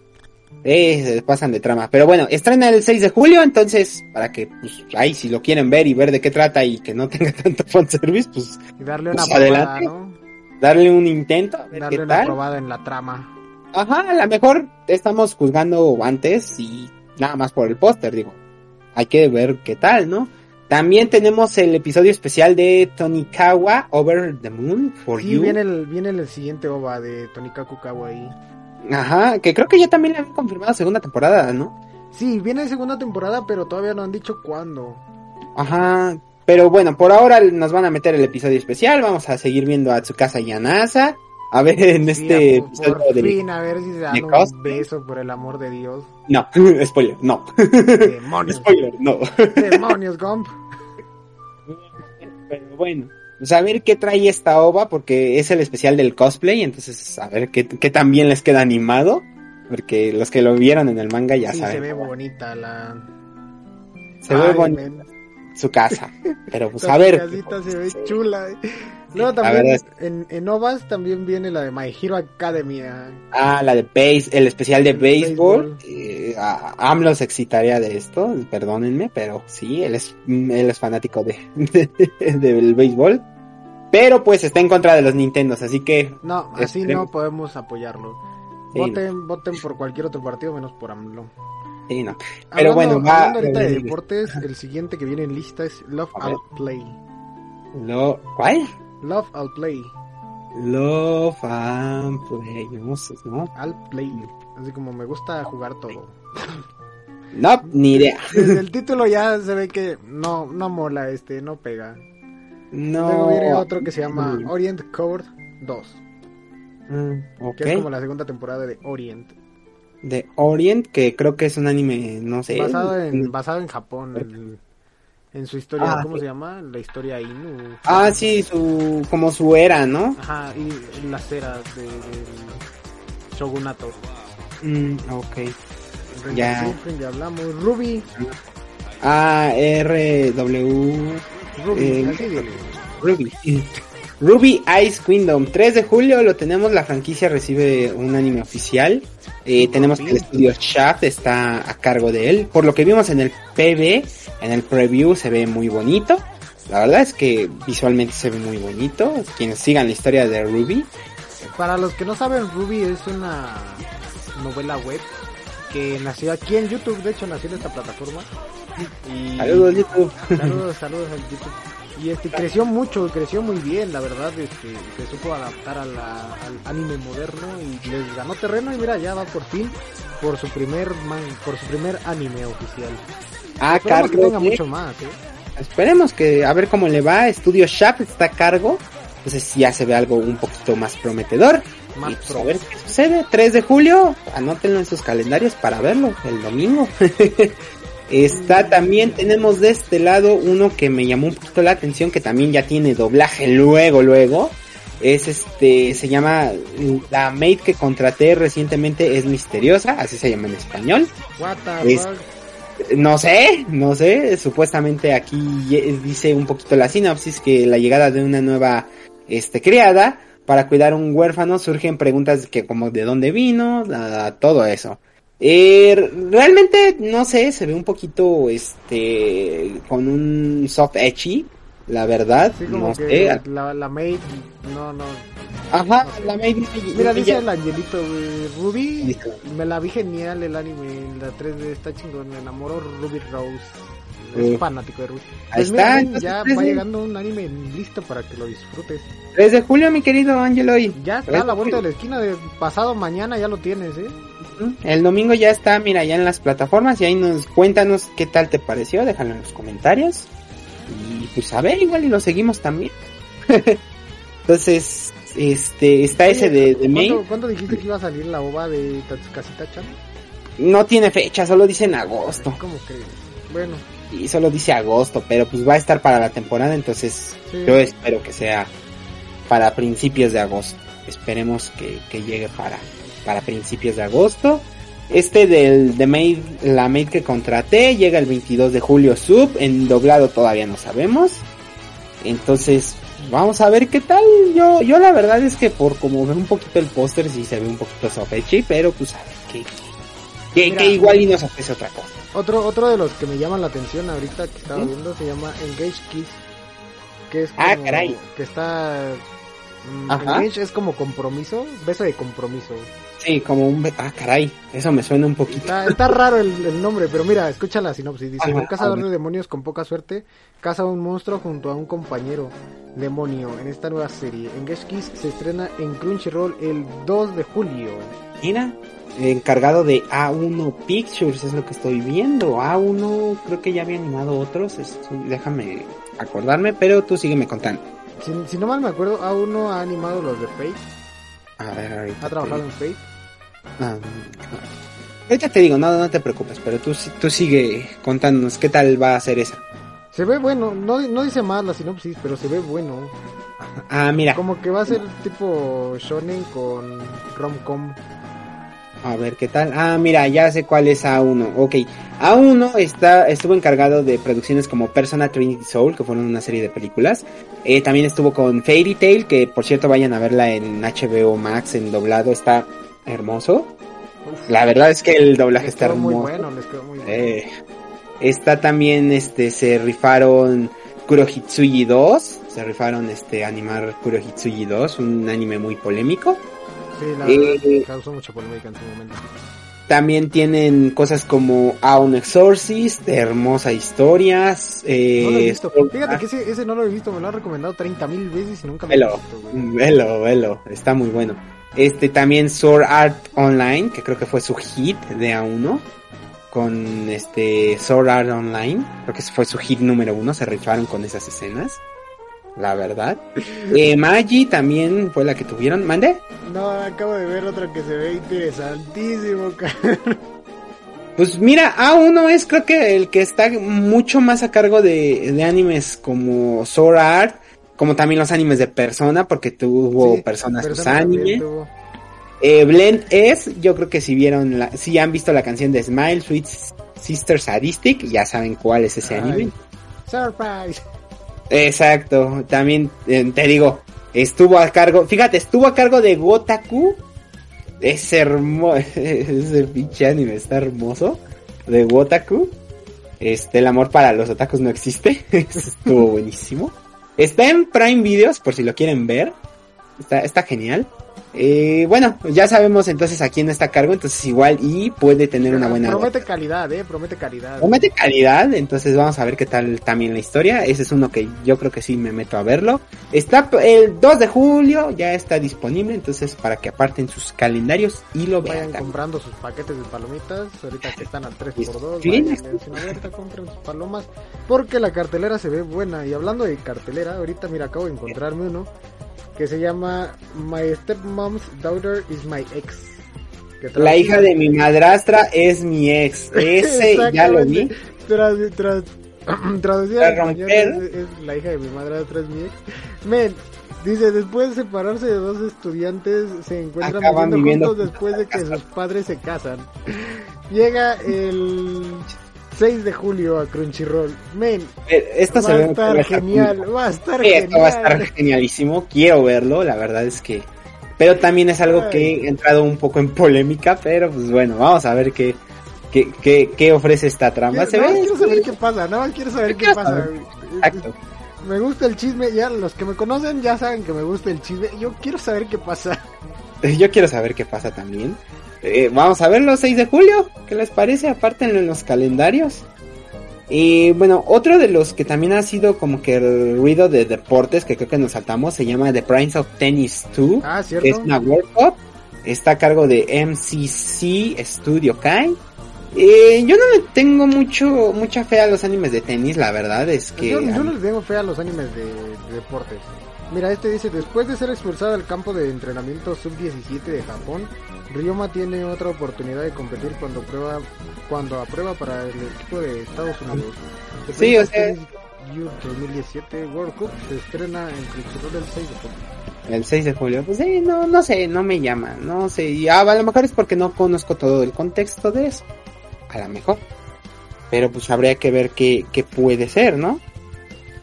eh, se pasan de trama. Pero bueno, estrena el 6 de julio, entonces, para que, pues, ahí si lo quieren ver y ver de qué trata y que no tenga tanto fanservice, pues, Y darle una Pues, probada, adelante. ¿no? darle un intento, a ver Darle qué una tal. probada en la trama. Ajá, a lo mejor estamos juzgando antes y nada más por el póster, digo. Hay que ver qué tal, ¿no? También tenemos el episodio especial de Tonikawa Over the Moon for Sí, You. viene el, viene el siguiente OVA de Tonikaku Kawaii. Ajá, que creo que ya también le han confirmado segunda temporada, ¿no? Sí, viene segunda temporada, pero todavía no han dicho cuándo. Ajá, pero bueno, por ahora nos van a meter el episodio especial, vamos a seguir viendo a Tsukasa y a Nasa. A ver en Sí, este por, episodio por del... fin, a ver si se dan de un beso, por el amor de Dios. No, spoiler, no. Demonios. spoiler, no. Demonios, Gump. Pero bueno, pues a ver qué trae esta ova, porque es el especial del cosplay, entonces a ver qué, qué tan bien les queda animado, porque los que lo vieron en el manga ya Sí, saben. se ve bonita la... Se ve bonita su casa, pero pues a ver. casita se ve chula. Luego también en, en OVAs también viene la de My Hero Academia. Ah, la de base, el especial de El béisbol. Eh, a- AMLO se excitaría de esto, perdónenme, pero sí, él es, él es fanático de, del béisbol. Pero pues está en contra de los Nintendos, así que No, así Esperemos. no podemos apoyarlo. Sí, Voten, voten por cualquier otro partido menos por AMLO. sí, no. Pero Hablando- bueno, va- hablando ahorita de deportes, el siguiente que viene en lista es Love. I'll Play. Lo, ¿Cuál? Love I'll Play. Love and Play, no. I'll Play. Así como me gusta jugar todo. No, ni idea. Desde el título ya se ve que no, no mola este, no pega. No. Luego viene otro que se llama Mm, Orient Code 2, mm, ok. que es como la segunda temporada de Orient. De Orient, que creo que es un anime, no sé. Basado en, basado en Japón, en, en su historia, Ah, ¿cómo sí. se llama? La historia Inu. Ah, sí, su, como su era, ¿no? Ajá, y las eras de, Shogunato. Mm, ok. Ya. Ya hablamos. Ruby, A, R, W, Ruby, Eh, así. Ruby. Ruby Ice Kingdom, 3 de julio lo tenemos, la franquicia recibe un anime oficial. Eh, tenemos que el estudio Shaft está a cargo de él. Por lo que vimos en el PB, en el preview se ve muy bonito. La verdad es que visualmente se ve muy bonito. Quienes sigan la historia de Ruby. Para los que no saben, Ruby es una novela web que nació aquí en YouTube, de hecho nació en esta plataforma. Y... Saludos, YouTube. Saludos, saludos al YouTube. Y este creció mucho, creció muy bien, la verdad, este, se supo adaptar a la, al anime moderno y les ganó terreno y mira, ya va por fin por su primer man, por su primer anime oficial. Ah, Esperemos que tenga ¿eh? mucho más, ¿eh? Esperemos que a ver cómo le va. Estudio Sharp está a cargo. Entonces ya se ve algo un poquito más prometedor. Más y pues, a ver qué sucede. 3 de julio, anótenlo en sus calendarios para verlo el domingo. Está también, tenemos de este lado uno que me llamó un poquito la atención, que también ya tiene doblaje luego, luego. Es este, se llama La maid que contraté recientemente es misteriosa, así se llama en español. What the Es- fuck? No sé, no sé, supuestamente aquí dice un poquito la sinopsis que la llegada de una nueva este criada para cuidar a un huérfano surgen preguntas que como de dónde vino, a- todo eso. Eh, realmente no sé, se ve un poquito este con un soft edgy, la verdad, Sí, como no que sé. la, la maid, no, no. Ajá, la maid Mira, dice el angelito, güey, Ruby, me la vi genial el anime, la 3D está chingón, me enamoró Ruby Rose. Es Uh. fanático de Ruby. Ahí Pues está, ya va de- llegando un anime listo para que lo disfrutes. 3 de julio, mi querido Angelo. y- Ya está a la vuelta de la esquina de pasado mañana, ya lo tienes, ¿eh? El domingo ya está, mira, ya en las plataformas y ahí nos cuéntanos qué tal te pareció, déjalo en los comentarios. Y pues a ver, igual y lo seguimos también. Entonces, este, está ese de, de May. ¿Cuándo, dijiste que iba a salir la ova de Tatsukasita-chan? No tiene fecha, solo dice en agosto. ¿Cómo crees? Bueno, Y solo dice agosto, pero pues va a estar para la temporada, entonces sí. yo espero que sea para principios de agosto. Esperemos que, que llegue para, para principios de agosto. Este del de Maid, la Maid que contraté llega el 22 de julio sub, en doblado todavía no sabemos. Entonces, vamos a ver qué tal. Yo, yo la verdad es que por como ver un poquito el póster sí se ve un poquito sofechi, pero pues a ver que, que, Mira. que igual y nos ofrece otra cosa. Otro, otro de los que me llaman la atención ahorita que estaba ¿Sí? viendo se llama Engage Kiss. Que es Ah, como- caray. Que está... mm. Engage es como compromiso, beso de compromiso. Sí, como un... Ah, caray, eso me suena un poquito. Está, está raro el, el nombre, pero mira, escucha la sinopsis. Dice, un cazador de demonios con poca suerte caza a un monstruo junto a un compañero demonio en esta nueva serie. Engage Kiss se estrena en Crunchyroll el 2 de julio. Mira, encargado de A1 Pictures, es lo que estoy viendo. A1 creo que ya había animado otros, es- déjame acordarme, pero tú sígueme contando. Si, si no mal me acuerdo, A1 ha animado los de Fate, A ver, ahorita. ha trabajado en Fate. Ah, ahorita te digo, no, no te preocupes, pero tú, tú sigue contándonos qué tal va a ser esa. Se ve bueno, no, no dice más la sinopsis, pero se ve bueno. Ah, mira, Como que va a ser tipo shonen con rom-com. A ver qué tal. Ah, mira, ya sé cuál es A1. Ok. A1 está, estuvo encargado de producciones como Persona Trinity Soul, que fueron una serie de películas. Eh, también estuvo con Fairy Tail, que por cierto vayan a verla en HBO Max en doblado, está hermoso. Uf, La verdad es que el doblaje les está quedó muy hermoso. bueno, les quedó muy bueno. Eh, está también, este, se rifaron Kurohitsuji 2. Se rifaron, este, animar Kurohitsuji 2, un anime muy polémico. Sí, la eh, verdad, causó mucha polémica en su momento. También tienen cosas como A un Exorcist, hermosas historias. Eh, No lo he visto. Sword Fíjate que ese, ese no lo he visto, me lo han recomendado 30 mil veces y nunca me Velo, lo he visto, velo, velo, está muy bueno. Este también Sword Art Online, que creo que fue su hit de A1. Con este Sword Art Online, creo que fue su hit número uno, se rifaron con esas escenas. La verdad. Eh, Magi también fue la que tuvieron. ¿Mande? No, acabo de ver otro que se ve interesantísimo. Pues mira, A1 es creo que el que está mucho más a cargo de, de animes como Sword Art, como también los animes de Persona, porque tuvo Sí, Persona sus animes. Eh, Blend es, yo creo que si vieron, la, si han visto la canción de Smile, Sweet Sister Sadistic, ya saben cuál es ese Ay. anime. Surprise. Exacto, también eh, te digo, estuvo a cargo, fíjate, estuvo a cargo de Gotaku. Es hermoso, ese pinche anime está hermoso. De Gotaku. Este, el amor para los otakus no existe. estuvo buenísimo. Está en Prime Videos, por si lo quieren ver. Está genial. Eh, bueno, ya sabemos entonces a quién está a cargo, entonces igual y puede tener una buena... Promete calidad, eh, promete calidad. Promete calidad, entonces vamos a ver qué tal también la historia. Ese es uno que yo creo que sí me meto a verlo. Está el 2 de julio, ya está disponible, entonces para que aparten sus calendarios y lo vayan vean. comprando sus paquetes de palomitas, ahorita que están al 3x2, vayan, ahorita compren sus palomas, porque la cartelera se ve buena. Y hablando de cartelera, ahorita mira, acabo de encontrarme uno que se llama My Stepmom's Daughter is My Ex. La hija de mi madrastra es mi ex. Ese ya lo vi. Tras, tras, traducida es, es, la hija de mi madrastra es mi ex. Men, dice, después de separarse de dos estudiantes, se encuentran viviendo, viviendo juntos después de que sus padres se casan. Llega el 6 de julio a Crunchyroll. Men, eh, Esto va a estar genial, va a estar genial. va a estar genialísimo, quiero verlo, la verdad es que... Pero también es algo que he entrado un poco en polémica, pero pues bueno, vamos a ver qué, qué, qué, qué ofrece esta trama. ¿Se ve? quiero saber qué pasa, nada más quiero saber qué pasa. Exacto. Me gusta el chisme, ya los que me conocen ya saben que me gusta el chisme, yo quiero saber qué pasa. Yo quiero saber qué pasa también. Eh, vamos a verlo 6 de julio. ¿Qué les parece? Apártenlo en los calendarios. Y bueno, otro de los que también ha sido como que el ruido de deportes que creo que nos saltamos se llama The Prince of Tennis 2. Ah, ¿cierto? es una World Cup. Está a cargo de MCC Studio Kai. Eh, yo no le tengo mucho mucha fe a los animes de tenis, la verdad es que... Yo, yo no le tengo fe a los animes de, de deportes. Mira, este dice, después de ser expulsado del campo de entrenamiento sub-17 de Japón, Ryoma tiene otra oportunidad de competir cuando prueba cuando aprueba para el equipo de Estados Unidos. Sí, o sea... 2017 World Cup se estrena en Crunchyroll el 6 de julio. El 6 de julio, pues sí, no, no sé, no me llama, no sé, y ah, a lo mejor es porque no conozco todo el contexto de eso, a lo mejor, pero pues habría que ver qué, qué puede ser, ¿no?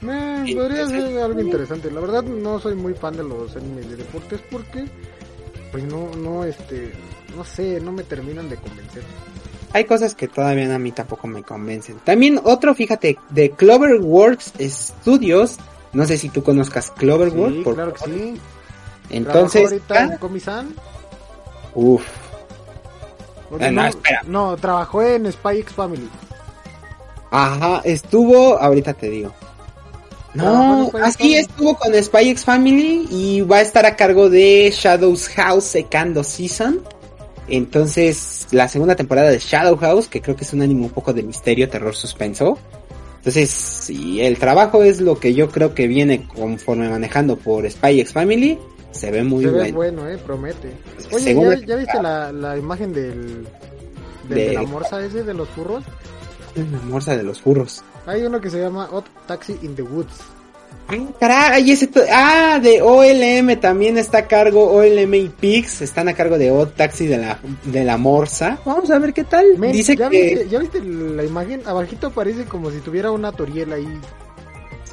Eh, podría ser algo interesante. La verdad no soy muy fan de los animes de deportes porque pues no no este no sé, no me terminan de convencer. Hay cosas que todavía a mí tampoco me convencen. También otro, fíjate, de Cloverworks Studios, no sé si tú conozcas Cloverworks. Sí, claro que sí. Entonces, ahorita en Comisan? Uf. no, no, espera. no, trabajó en Spy X Family. Ajá, estuvo, ahorita te digo. No, así estuvo con Spy X Family y va a estar a cargo de Shadows House Secando Season. Entonces, la segunda temporada de Shadow House, que creo que es un anime un poco de misterio, terror, suspenso. Entonces, si el trabajo es lo que yo creo que viene conforme manejando por Spy X Family, se ve muy se bueno. Ve bueno, eh, promete. Oye, ¿ya, ¿ya, viste la, la imagen del, del de... de la morsa ese de los furros? La morsa de los furros. Hay uno que se llama Hot Taxi in the Woods. Ah, caray, ese ah, de OLM también está a cargo, OLM y Pix están a cargo de Hot Taxi de la, de la Morsa. Vamos a ver qué tal. Men, Dice ¿ya que... Viste, ¿Ya viste la imagen? Abajito parece como si tuviera una Toriel ahí.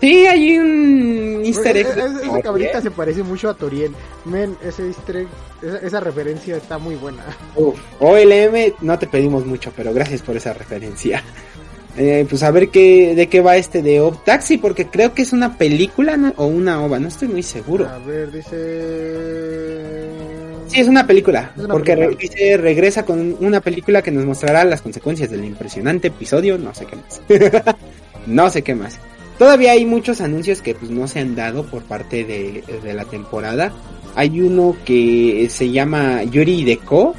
Sí, hay un easter egg. Esa, esa cabrita se parece mucho a Toriel. Men, ese easter egg, esa, esa referencia está muy buena. Uf, OLM, no te pedimos mucho, pero gracias por esa referencia. Eh, pues a ver qué, de qué va este de Ob Taxi, porque creo que es una película ¿no? o una ova, no estoy muy seguro. A ver, dice... Sí, es una película, Es una porque película. re- dice, regresa con una película que nos mostrará las consecuencias del impresionante episodio, no sé qué más. no sé qué más. Todavía hay muchos anuncios que pues no se han dado por parte de, de la temporada. Hay uno que se llama Yuri Deco.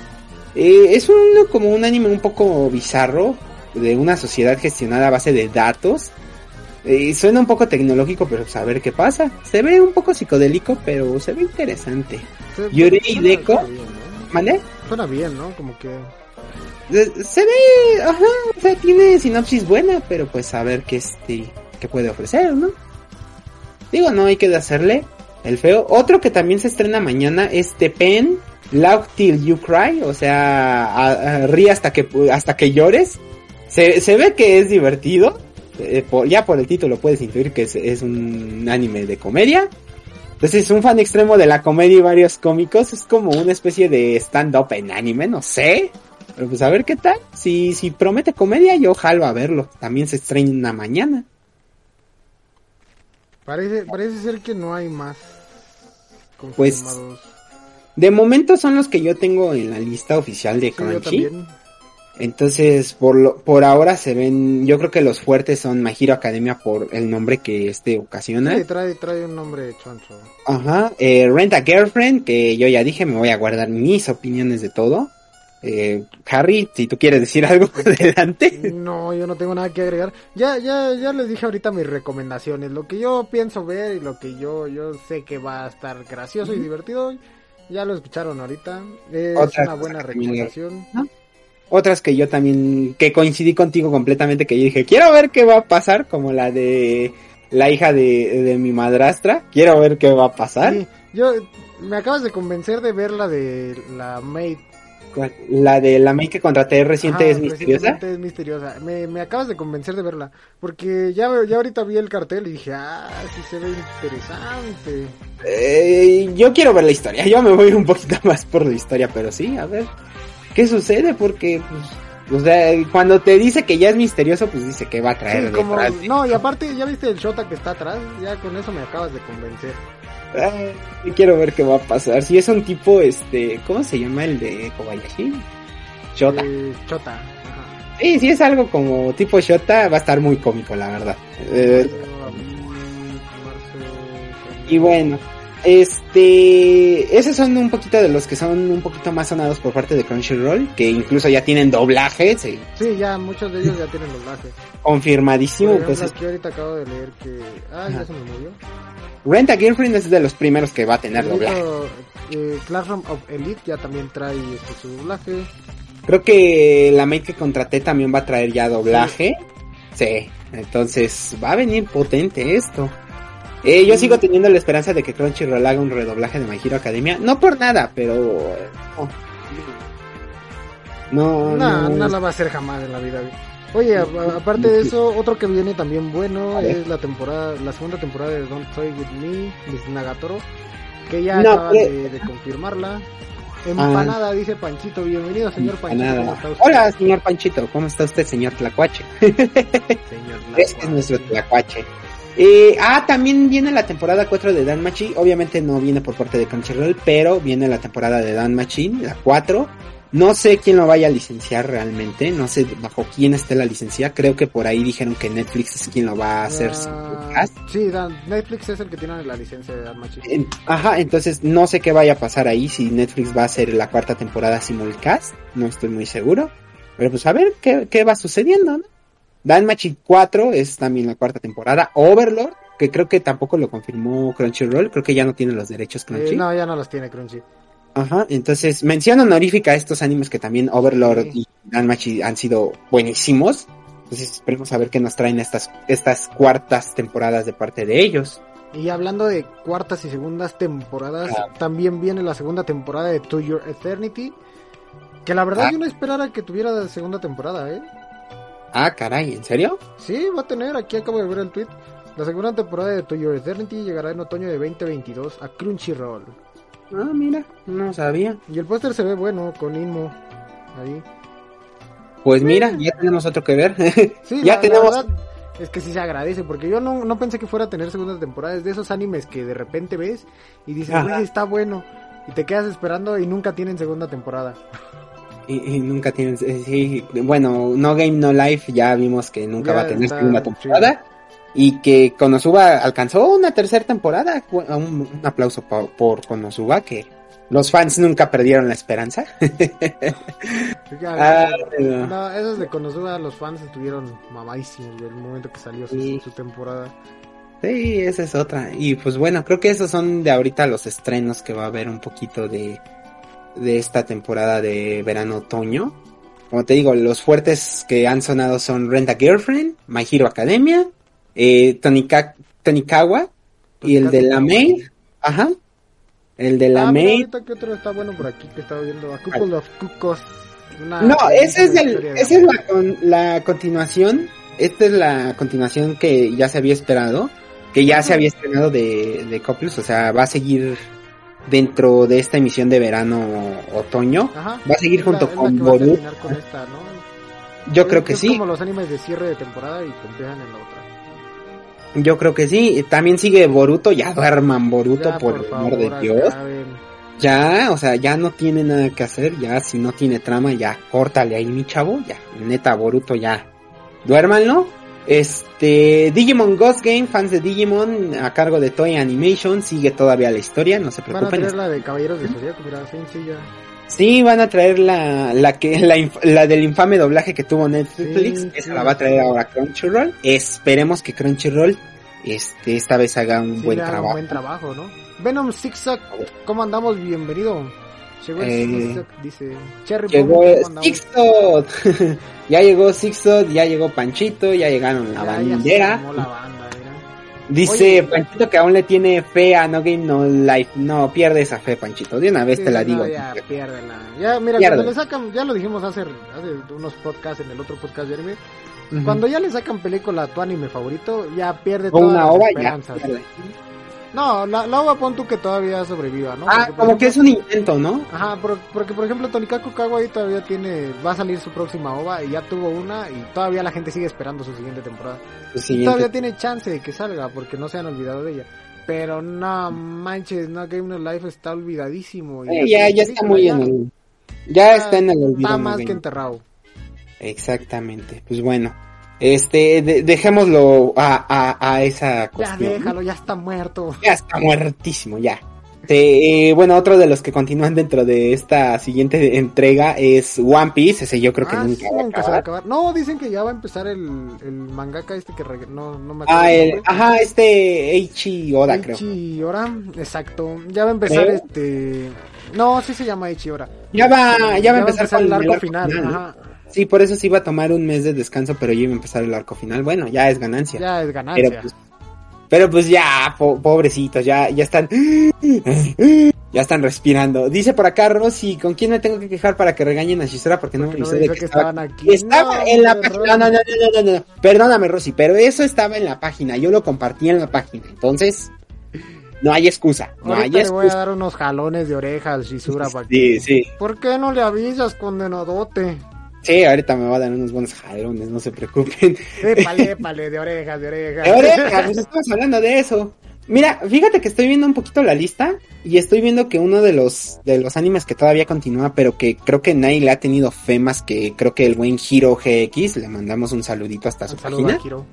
Eh, es uno como un anime un poco bizarro de una sociedad gestionada a base de datos. Eh, suena un poco tecnológico, pero pues a ver qué pasa. Se ve un poco psicodélico, pero se ve interesante. Yuri suena- Deco. ¿Vale? Suena bien, ¿no? Como que... Eh, Se ve, ajá, o sea, tiene sinopsis buena, pero pues a ver qué este, qué puede ofrecer, ¿no? Digo, no hay que hacerle el feo. Otro que también se estrena mañana es The Pen, Loud Till You Cry, o sea, a- a- ríe hasta que, hasta que llores. Se, se ve que es divertido, eh, por- ya por el título puedes intuir que es, es un anime de comedia. Entonces, un fan extremo de la comedia y varios cómicos es como una especie de stand-up en anime, no sé. Pero pues a ver qué tal. Si, si promete comedia, yo jalo a verlo. También se estrena mañana. Parece, parece ser que no hay más Pues. De momento son los que yo tengo en la lista oficial de Sí, Crunchy. Entonces, por lo, por ahora se ven, yo creo que los fuertes son My Hero Academia por el nombre que este ocasiona. Sí, trae, trae un nombre choncho. Ajá, eh, Rent a Girlfriend, que yo ya dije, me voy a guardar mis opiniones de todo. Eh, Harry, si tú quieres decir algo, adelante. No, yo no tengo nada que agregar. Ya, ya, ya les dije ahorita mis recomendaciones. Lo que yo pienso ver y lo que yo, yo sé que va a estar gracioso y divertido. Ya lo escucharon ahorita. Es Otra una buena recomendación. Otras que yo también, que coincidí contigo completamente, que yo dije, quiero ver qué va a pasar, como la de la hija de, de mi madrastra, quiero ver qué va a pasar. Sí, yo, me acabas de convencer de ver la de la Maid. La de la May que contraté reciente Ajá, es misteriosa. es misteriosa. Me, me acabas de convencer de verla. Porque ya, ya ahorita vi el cartel y dije, ah, sí se ve interesante. Eh, yo quiero ver la historia, yo me voy un poquito más por la historia, pero sí, a ver, ¿qué sucede? Porque, pues, o sea, cuando te dice que ya es misterioso, pues dice que va a traer Sí, como, detrás de- no, y aparte, ya viste el Shota que está atrás, ya con eso me acabas de convencer. Ay, quiero ver qué va a pasar. Si es un tipo, este, ¿cómo se llama el de Kobayashi? Shota. Eh, Chota. Ajá. Sí, si es algo como tipo Shota, va a estar muy cómico, la verdad. Eh, y bueno, este, esos son un poquito de los que son un poquito más sonados por parte de Crunchyroll, que incluso ya tienen doblaje, sí, Sí, ya muchos de ellos ya tienen doblaje. confirmadísimo. Por ejemplo, Entonces, aquí ahorita acabo de leer que... Ah, ya se me murió. Rent a Girlfriend es de los primeros que va a tener doblaje. eh, Classroom of Elite ya también trae este, su doblaje. Creo que la maid que contraté también va a traer ya doblaje. Sí, entonces va a venir potente esto. Eh, yo sigo teniendo la esperanza de que Crunchyroll haga un redoblaje de My Hero Academia. No por nada, pero... eh, No, no, No, la va a hacer jamás en la vida. Oye, aparte de eso, otro que viene también bueno es la temporada, la segunda temporada de Don't Toy With Me, Miss Nagatoro, que ya No, acaban pero- de, de confirmarla. Empanada, dice Panchito, bienvenido señor Panchito. ¿cómo nada. está usted? Hola, señor Panchito, ¿cómo está usted, señor Tlacuache? señor Este es nuestro Tlacuache. Eh, ah, también viene la temporada 4 de Danmachi. Obviamente no viene por parte de Crunchyroll, pero viene la temporada de Danmachi, la 4. No sé quién lo vaya a licenciar realmente, no sé bajo quién esté la licencia. Creo que por ahí dijeron que Netflix es quien lo va a hacer. Ah, sí, Dan- Netflix es el que tiene la licencia de Danmachi. En- Ajá, entonces no sé qué vaya a pasar ahí, si Netflix va a hacer la cuarta temporada simulcast, no estoy muy seguro. Pero pues a ver qué, qué va sucediendo, ¿no? Danmachi 4 es también la cuarta temporada. Overlord, que creo que tampoco lo confirmó Crunchyroll, creo que ya no tiene los derechos Crunchy. Eh, no, ya no los tiene Crunchy. Ajá, entonces mención honorífica a estos animes que también Overlord Sí. y Danmachi han sido buenísimos. Entonces esperemos a ver qué nos traen estas, estas cuartas temporadas de parte de ellos. Y hablando de cuartas y segundas temporadas, Ah. también viene la segunda temporada de To Your Eternity. Que la verdad Ah. yo no esperara que tuviera segunda temporada, ¿eh? Ah, caray, ¿en serio? Sí, va a tener, aquí acabo de ver el tweet. La segunda temporada de To Your Eternity llegará en otoño de 2022 a Crunchyroll. Ah, mira, no sabía. Y el póster se ve bueno, con Inmo. Ahí. Pues mira, ya tenemos otro que ver. Sí, Ya la, la tenemos- verdad es que sí se agradece, porque yo no, no pensé que fuera a tener segunda temporada. Es de esos animes que de repente ves y dices, güey, está bueno. Y te quedas esperando y nunca tienen segunda temporada. Y, y nunca tienes, eh, sí, bueno, No Game No Life ya vimos que nunca Ya va a tener está, segunda temporada. Y que Konosuba alcanzó una tercera temporada. Un, un aplauso pa- por Konosuba, que los fans nunca perdieron la esperanza. Ah, no. no, esos de Konosuba, los fans estuvieron mamadísimos del momento que salió su temporada. Sí, esa es otra. Y pues bueno, creo que esos son de ahorita los estrenos que va a haber un poquito de, de esta temporada de verano-otoño. Como te digo, los fuertes que han sonado son Rent a Girlfriend, My Hero Academia, eh, Tonika, Tonikawa y el de la Maid. Ajá. El de la ah, Maid. que otro está bueno por aquí que estaba viendo. A Couple of Cucos. Una- No, ese es el, esa es la, con- la continuación. Esta es la continuación que ya se había esperado, que ya se había estrenado de, de Couples, o sea, va a seguir dentro de esta emisión de verano-otoño. Ajá. Va a seguir junto la con Boruto. terminar con esta, ¿no? Yo Es- creo que es sí, como los animes de cierre de temporada y empiezan en la otra. yo creo que sí. También sigue Boruto, ya duerman Boruto Ya, por, el amor de Dios. acaben. Ya, o sea, ya no tiene nada que hacer, ya si no tiene trama, ya córtale ahí mi chavo, ya, neta Boruto ya. Duérmanlo. Este, Digimon Ghost Game, fans de Digimon, a cargo de Toy Animation, sigue todavía la historia, no se Van a preocupen. traer la de Caballeros de Zodíaco, mira, sí, sí, ya. Sí, van a traer la, la que, la, la del infame doblaje que tuvo Netflix, Sí, esa sí. la va a traer ahora Crunchyroll. Esperemos que Crunchyroll, este, esta vez haga un Sí, buen trabajo. un buen trabajo, ¿no? Venom Zigzag, ¿cómo andamos? Bienvenido. Llegó el Eh, dice Cherry Llegó Bomb, ¿cómo andamos? Sixto, ya llegó Sixto, ya llegó Panchito, ya llegaron la Ya, ya bandera. armó la banda. Dice Oye. Panchito que aún le tiene fe a No Game No Life. No, pierde esa fe, Panchito. De una vez Sí, te la no, digo. ya, piérdela. Ya, mira, cuando le sacan, ya lo dijimos hace, hace unos podcasts en el otro podcast de anime. Ujú. Cuando ya le sacan película a tu anime favorito, ya pierde O todas una las ova, ya. esperanzas. pierde. No, la, la ova pon tú que todavía sobreviva, ¿no? Ah, Porque, como que es un intento, ¿no? Ajá, por- porque por ejemplo Tonikaku Kawaii todavía tiene, va a salir su próxima ova y ya tuvo una y todavía la gente sigue esperando su siguiente temporada. Siguiente- todavía tiene chance de que salga porque no se han olvidado de ella. Pero no manches, no Game No Life está olvidadísimo. y Eh, ya, ya está muy en el. Ya está en el olvido. Está más que enterrado. Exactamente. Pues bueno. Este, de- dejémoslo a, a, a esa Ya cuestión. déjalo, ya está muerto. Ya está muertísimo, ya. Este, eh, bueno, otro de los que continúan dentro de esta siguiente entrega es One Piece. Ese yo creo que Ah, nunca sí, va nunca se va a acabar. No, dicen que ya va a empezar el, el mangaka este que reg- no, no me acuerdo. Ah, el el, ajá, este Eichi Oda, creo. Eichi Ora, exacto. Ya va a empezar este. No, sí se llama Eichi Ora. Ya va, ya va a empezar, con el arco final. ¿no? Ajá. Sí, por eso sí iba a tomar un mes de descanso, pero ya iba a empezar el arco final. Bueno, ya es ganancia. Ya es ganancia. pero, pues, pero pues ya, po- pobrecitos, ya, ya están, ya están respirando. Dice por acá Rosy, ¿con quién me tengo que quejar para que regañen a Shizora? Porque no me Porque no me de dijo que, que estaba estaban aquí. Estaba No, en la página. No, no, no, no, no, no. Perdóname, Rosy, pero eso estaba en la página. Yo lo compartí en la página. Entonces, no hay excusa. No hay Ahorita le voy a excusa. dar unos jalones de oreja al Shizura para Sí, que... sí. ¿Por qué no le avisas, condenadote? Sí, ahorita me va a dar unos buenos jalones, no se preocupen. Épale, épale, de orejas, de orejas. Oreja, pues estamos hablando de eso. Mira, fíjate que estoy viendo un poquito la lista y estoy viendo que uno de los de los animes que todavía continúa, pero que creo que nadie le ha tenido fe más que creo que el buen Hiro GX, le mandamos un saludito hasta su Un saludo página. a Kiro.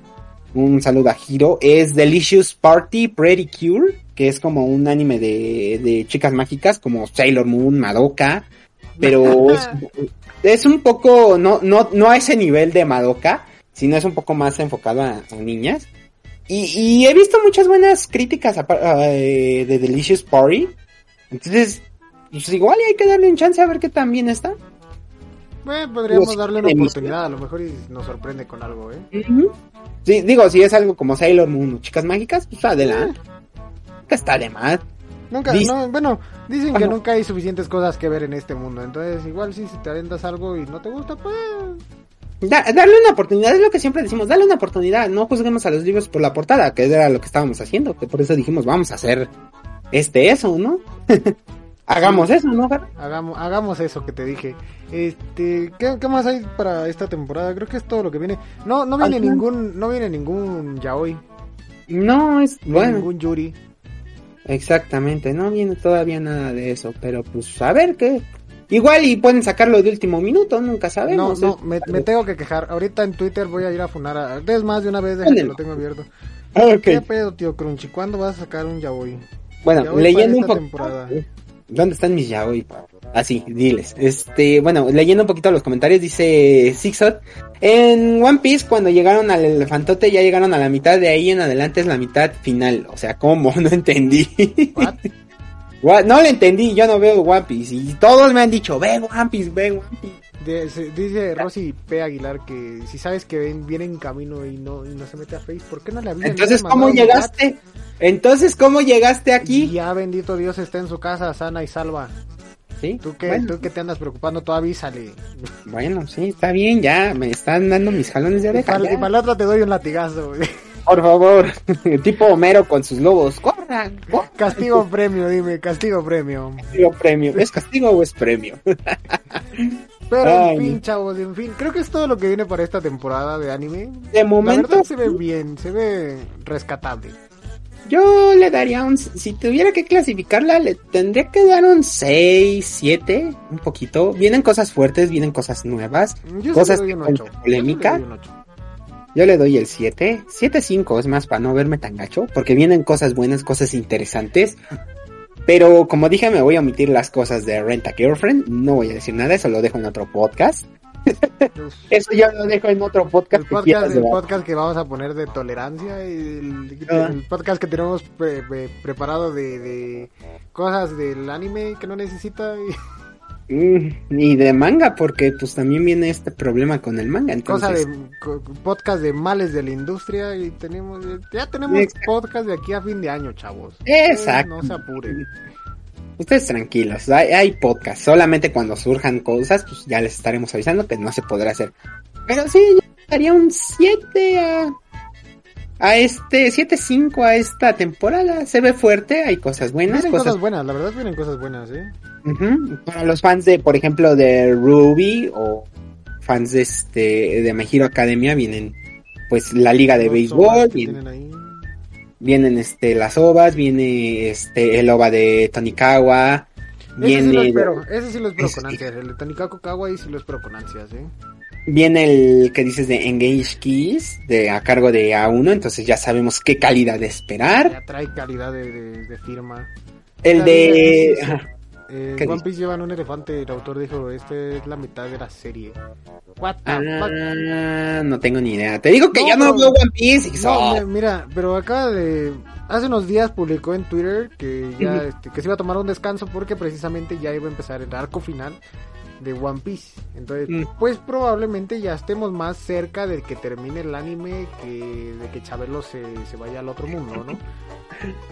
un saludo a Hiro, es Delicious Party Pretty Cure, que es como un anime de, de chicas mágicas, como Sailor Moon, Madoka, pero es, es un poco, no, no, no a ese nivel de Madoka, sino es un poco más enfocado a, a niñas. Y, y he visto muchas buenas críticas a- a- eh, de Delicious Party, entonces, pues igual hay que darle un chance a ver qué tan bien está. Bueno, podríamos Digo, darle una oportunidad, a lo mejor y nos sorprende con algo, ¿eh? Ujú. Sí, digo, si es algo como Sailor Moon o Chicas Mágicas, pues adelante. Nunca está de más. Nunca, no, bueno, dicen que nunca hay suficientes cosas que ver en este mundo, entonces igual si te aventas algo y no te gusta, pues... Da- darle una oportunidad, es lo que siempre decimos, dale una oportunidad, no juzguemos a los libros por la portada, que era lo que estábamos haciendo, que por eso dijimos, vamos a hacer este eso, ¿no? Hagamos eso, ¿no? Hagamos, hagamos eso que te dije. Este, ¿qué, qué más hay para esta temporada? Creo que es todo lo que viene. No, no viene ningún, no viene ningún yaoi, No, es ni bueno, ningún yuri. Exactamente, no viene todavía nada de eso, pero pues a ver qué. Igual y pueden sacarlo de último minuto, nunca No, sabemos. no, es- me, me tengo que quejar. Ahorita en Twitter voy a ir a funar a... Es más, de una vez, que lo tengo abierto. Ah, ok. ¿Qué pedo, tío Crunchy? ¿Cuándo vas a sacar un yaoi? Bueno, Yaoi leyendo un poco. temporada. ¿Dónde están mis yaoi? Así, diles. Este, bueno, leyendo un poquito los comentarios, dice Sixot. En One Piece, cuando llegaron al elefantote, ya llegaron a la mitad, de ahí en adelante es la mitad final. O sea, ¿cómo? No entendí. What? What? No lo entendí, yo no veo One Piece. Y todos me han dicho, ve One Piece, ve One Piece. De- se- dice Rosy P. Aguilar que si sabes que ven, viene en camino y no, y no se mete a Face, ¿por qué no le avisas? Entonces, ¿cómo llegaste? Entonces, ¿cómo llegaste Y aquí? ya bendito Dios está en su casa sana y salva. ¿Sí? ¿Tú qué, Bueno, tú que te andas preocupando? Tú avísale. bueno, sí, está bien, ya, me están dando mis jalones de oreja. y para la otra te doy un latigazo. güey. Por favor, tipo Homero con sus lobos, corran, corran. Castigo premio, dime, castigo premio. Castigo premio. ¿Es castigo o es premio? Pero Ay, en fin, chavos, en fin, creo que es todo lo que viene para esta temporada de anime. De La momento, verdad se ve bien, se ve rescatable. Yo le daría un, si tuviera que clasificarla, le tendría que dar un 6, 7, un poquito. Vienen cosas fuertes, vienen cosas nuevas, Yo sí cosas que polémica. Yo le doy el 7, 7, 5, es más para no verme tan gacho, porque vienen cosas buenas, cosas interesantes. Pero como dije, me voy a omitir las cosas de Rent a Girlfriend, no voy a decir nada, eso lo dejo en otro podcast. Eso ya lo dejo en otro podcast. El que podcast, quieras el debatir. podcast que vamos a poner de tolerancia y el, Ah. el podcast que tenemos pre- pre- preparado de, de cosas del anime que no necesita y Mm, y de manga, porque pues también viene este problema con el manga. Entonces, cosas de co- podcast de males de la industria y tenemos ya tenemos Exacto. podcast de aquí a fin de año, chavos. Exacto. No se apuren. Ustedes tranquilos, hay, hay podcast. Solamente cuando surjan cosas, pues ya les estaremos avisando que no se podrá hacer. Pero sí, yo daría un 7 a, a este, 7-5 a esta temporada. Se ve fuerte, hay cosas buenas. Vienen Cosas, cosas buenas, la verdad vienen cosas buenas, ¿eh? Ujú. Para los fans de, por ejemplo, de Ruby o fans de este, de My Hero Academia, vienen pues la liga de Los béisbol, vienen, ahí. Vienen este, las ovas, viene este, el ova de Tonikawa. Ese sí lo Viene, espero, ese sí lo espero Ese con sí. ansias. El de Tanikaku Kawaii sí lo espero con ansias, ¿eh? viene el que dices de Engage Keys de, a cargo de A1, entonces ya sabemos qué calidad de esperar. Ya trae calidad de, de- de firma. El de... Eh, ¿Qué One? Piece llevan un elefante el autor dijo, este es la mitad de la serie. What the fuck? Ah, no tengo ni idea. Te digo que No, ya no veo One Piece. y No, so- mira, pero acaba de... Hace unos días publicó en Twitter que ya este, que se iba a tomar un descanso porque precisamente ya iba a empezar el arco final de One Piece. Entonces, Mm. pues probablemente ya estemos más cerca de que termine el anime que de que Chabelo se, se vaya al otro mundo, ¿no?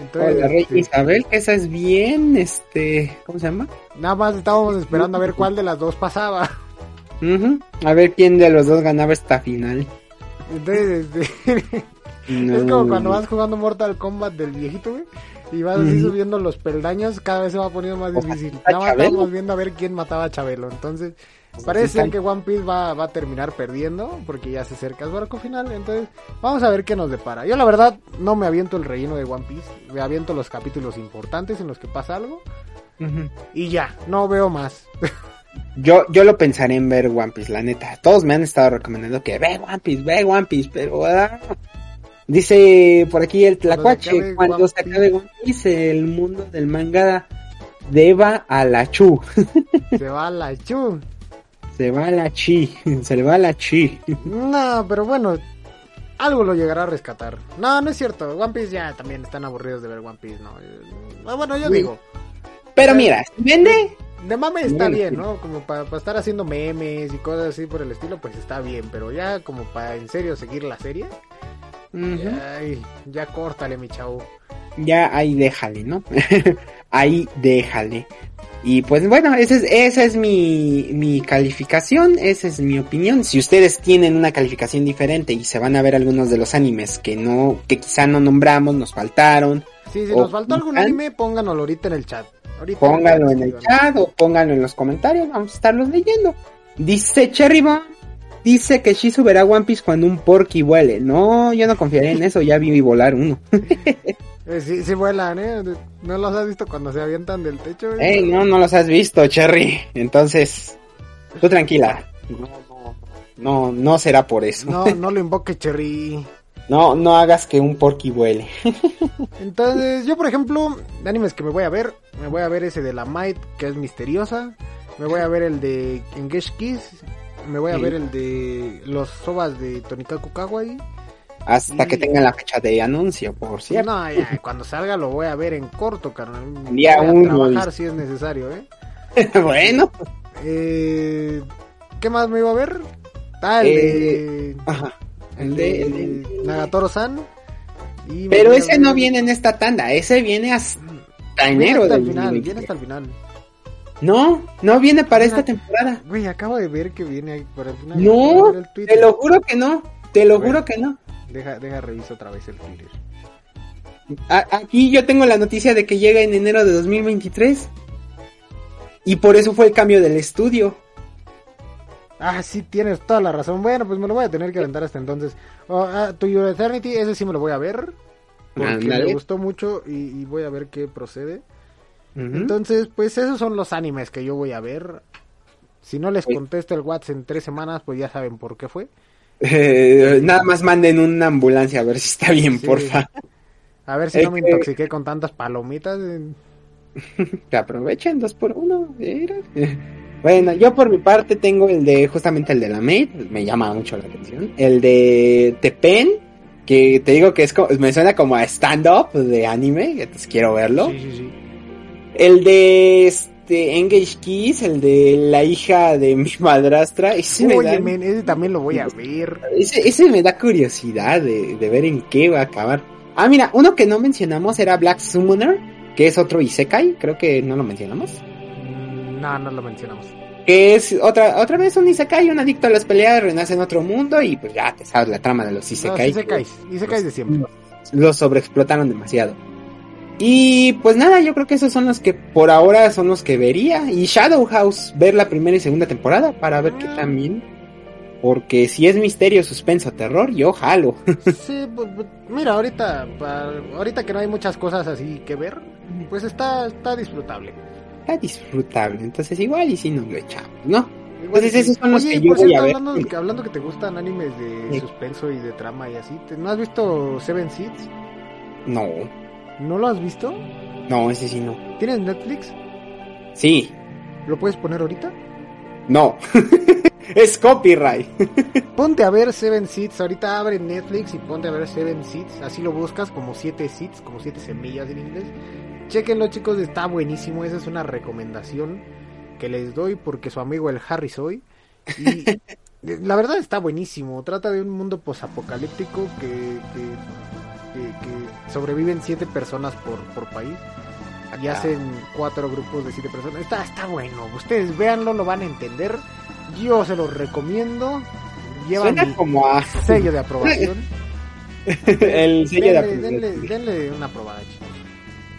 Entonces, Hola, Rey este, Isabel, esa es bien, este, ¿cómo se llama? nada más estábamos esperando a ver cuál de las dos pasaba. Ujú. A ver quién de los dos ganaba esta final. Entonces, este, Es como cuando vas jugando Mortal Kombat del viejito, güey. Y vas así subiendo los peldaños, cada vez se va poniendo más difícil. ¿está Nada más estamos viendo a ver quién mataba a Chabelo. Entonces, parece que One Piece va, va a terminar perdiendo, porque ya se acerca su arco final. Entonces, vamos a ver qué nos depara. Yo, la verdad, no me aviento el relleno de One Piece. Me aviento los capítulos importantes en los que pasa algo. Y ya, no veo más. Yo, yo lo pensaré en ver One Piece, la neta. Todos me han estado recomendando que ve One Piece, ve One Piece, pero... ah, Dice por aquí el Tlacuache, cuando se acabe One Piece, el mundo del manga deba a la Chu. se va a la chu. Se va a la Chi, se le va a la Chi. No, pero bueno, algo lo llegará a rescatar. No, no es cierto. One Piece ya también están aburridos de ver One Piece, ¿no? Eh, Bueno, yo digo, Pero mira, si vende, de mame está Bien. ¿no? Como para estar haciendo memes y cosas así por el estilo, pues está bien. Pero ya como para en serio seguir la serie, ay, ya córtale, mi chavo. ya ahí déjale, ¿no? ahí déjale. Y pues bueno, esa es, esa es mi, mi calificación, esa es mi opinión. Si ustedes tienen una calificación diferente y se van a ver algunos de los animes que no, que quizá no nombramos, nos faltaron, Sí, si O- nos faltó algún anime, pónganoslo ahorita en el chat. Ahorita pónganlo en el chat o pónganlo en los comentarios, vamos a estarlos leyendo. Dice Cherrybon, dice que Shizu verá One Piece cuando un porky vuele. No, yo no confiaré en eso, ya vi volar uno. Eh, sí, sí vuelan, ¿eh? ¿No los has visto cuando se avientan del techo? eh? Ey, no, no los has visto, Cherry. Entonces, tú tranquila. No, no, no, no será por eso. No, no lo invoque, Cherry. No, no hagas que un porky vuele. Entonces, yo por ejemplo, de animes que me voy a ver, me voy a ver ese de la Might, que es misteriosa. Me voy a ver el de Engage Kiss. Me voy a Sí. ver el de los sobas de Tonikaku Kawaii. Hasta que tengan la fecha de anuncio, por cierto. No, ya, cuando salga lo voy a ver en corto, carnal. Día voy a uno, trabajar si es necesario, ¿eh? bueno. Eh, ¿Qué más me iba a ver? Ah, el Eh, de... Ajá. El de, Nagatoro-san. Y me Pero ese ver- no viene en esta tanda, ese viene hasta Viene enero hasta el del final, 2023. viene hasta el final. No, no viene para esta temporada. Güey, acabo de ver que viene por el final. No, de ver el. Te lo juro que no, te lo Bueno. juro que no. Deja, deja reviso otra vez el Twitter. A- aquí yo tengo la noticia de que llega en enero de 2023. Y por eso fue el cambio del estudio. Ah, sí, tienes toda la razón. Bueno, pues me lo voy a tener que aventar hasta entonces. Oh, ah, To Your Eternity, ese sí me lo voy a ver. Porque me gustó mucho y, y voy a ver qué procede. Entonces, pues esos son los animes que yo voy a ver. Si no les contesto el WhatsApp en tres semanas, pues ya saben por qué fue. Eh, nada más manden una ambulancia a ver si está bien, Sí. porfa. A ver si no me que- intoxiqué con tantas palomitas. Que aprovechen dos por uno. mira. Bueno, yo por mi parte tengo el de, justamente el de la Maid, me llama mucho la atención. El de Tepen, que te digo que es co- me suena como a stand-up de anime, entonces quiero verlo. Sí, sí, sí. El de este Engage Kiss, el de la hija de mi madrastra, ese, me Oye, da, ese también lo voy a ver. ese, ese me da curiosidad de, de ver en qué va a acabar. Ah, mira, uno que no mencionamos era Black Summoner, que es otro Isekai, creo que no lo mencionamos. No, no lo mencionamos. Que es otra, otra vez un Isekai, un adicto a las peleas, renace en otro mundo y pues ya te sabes la trama de los No, Isekai. Isekais, Isekais de siempre. Los sobreexplotaron demasiado. Y pues nada, yo creo que esos son los que por ahora son los que vería. Y Shadow House, ver la primera y segunda temporada para ver qué Ah. también. Porque si es misterio, suspenso, terror, yo jalo. Sí, pues, pues, mira, ahorita, ahorita que no hay muchas cosas así que ver, pues está, está disfrutable. Está disfrutable. Entonces igual y si nos lo echamos, ¿no? Igual Entonces, sí. esos son los Oye, que yo por voy cierto, a ver. Hablando, que, hablando que te gustan animes de Sí. suspenso y de trama y así, ¿te- ¿no has visto Seven Seeds? No, ¿No lo has visto? no, ese sí no. ¿Tienes Netflix? Sí, ¿Lo puedes poner ahorita? no. es copyright. Ponte a ver Seven Seeds, ahorita abre Netflix y ponte a ver Seven Seeds, así lo buscas como siete seeds, como siete semillas en inglés. Chequenlo chicos, está buenísimo, esa es una recomendación que les doy porque su amigo el Harry soy. Y la verdad está buenísimo, trata de un mundo posapocalíptico que, que, que- que sobreviven siete personas por, por país y Acá. hacen cuatro grupos de siete personas. Está, está bueno, ustedes véanlo, lo van a entender. Yo se los recomiendo. Lleva Suena como a sello de aprobación. el sello de aprobación. denle, denle una probada, chicos.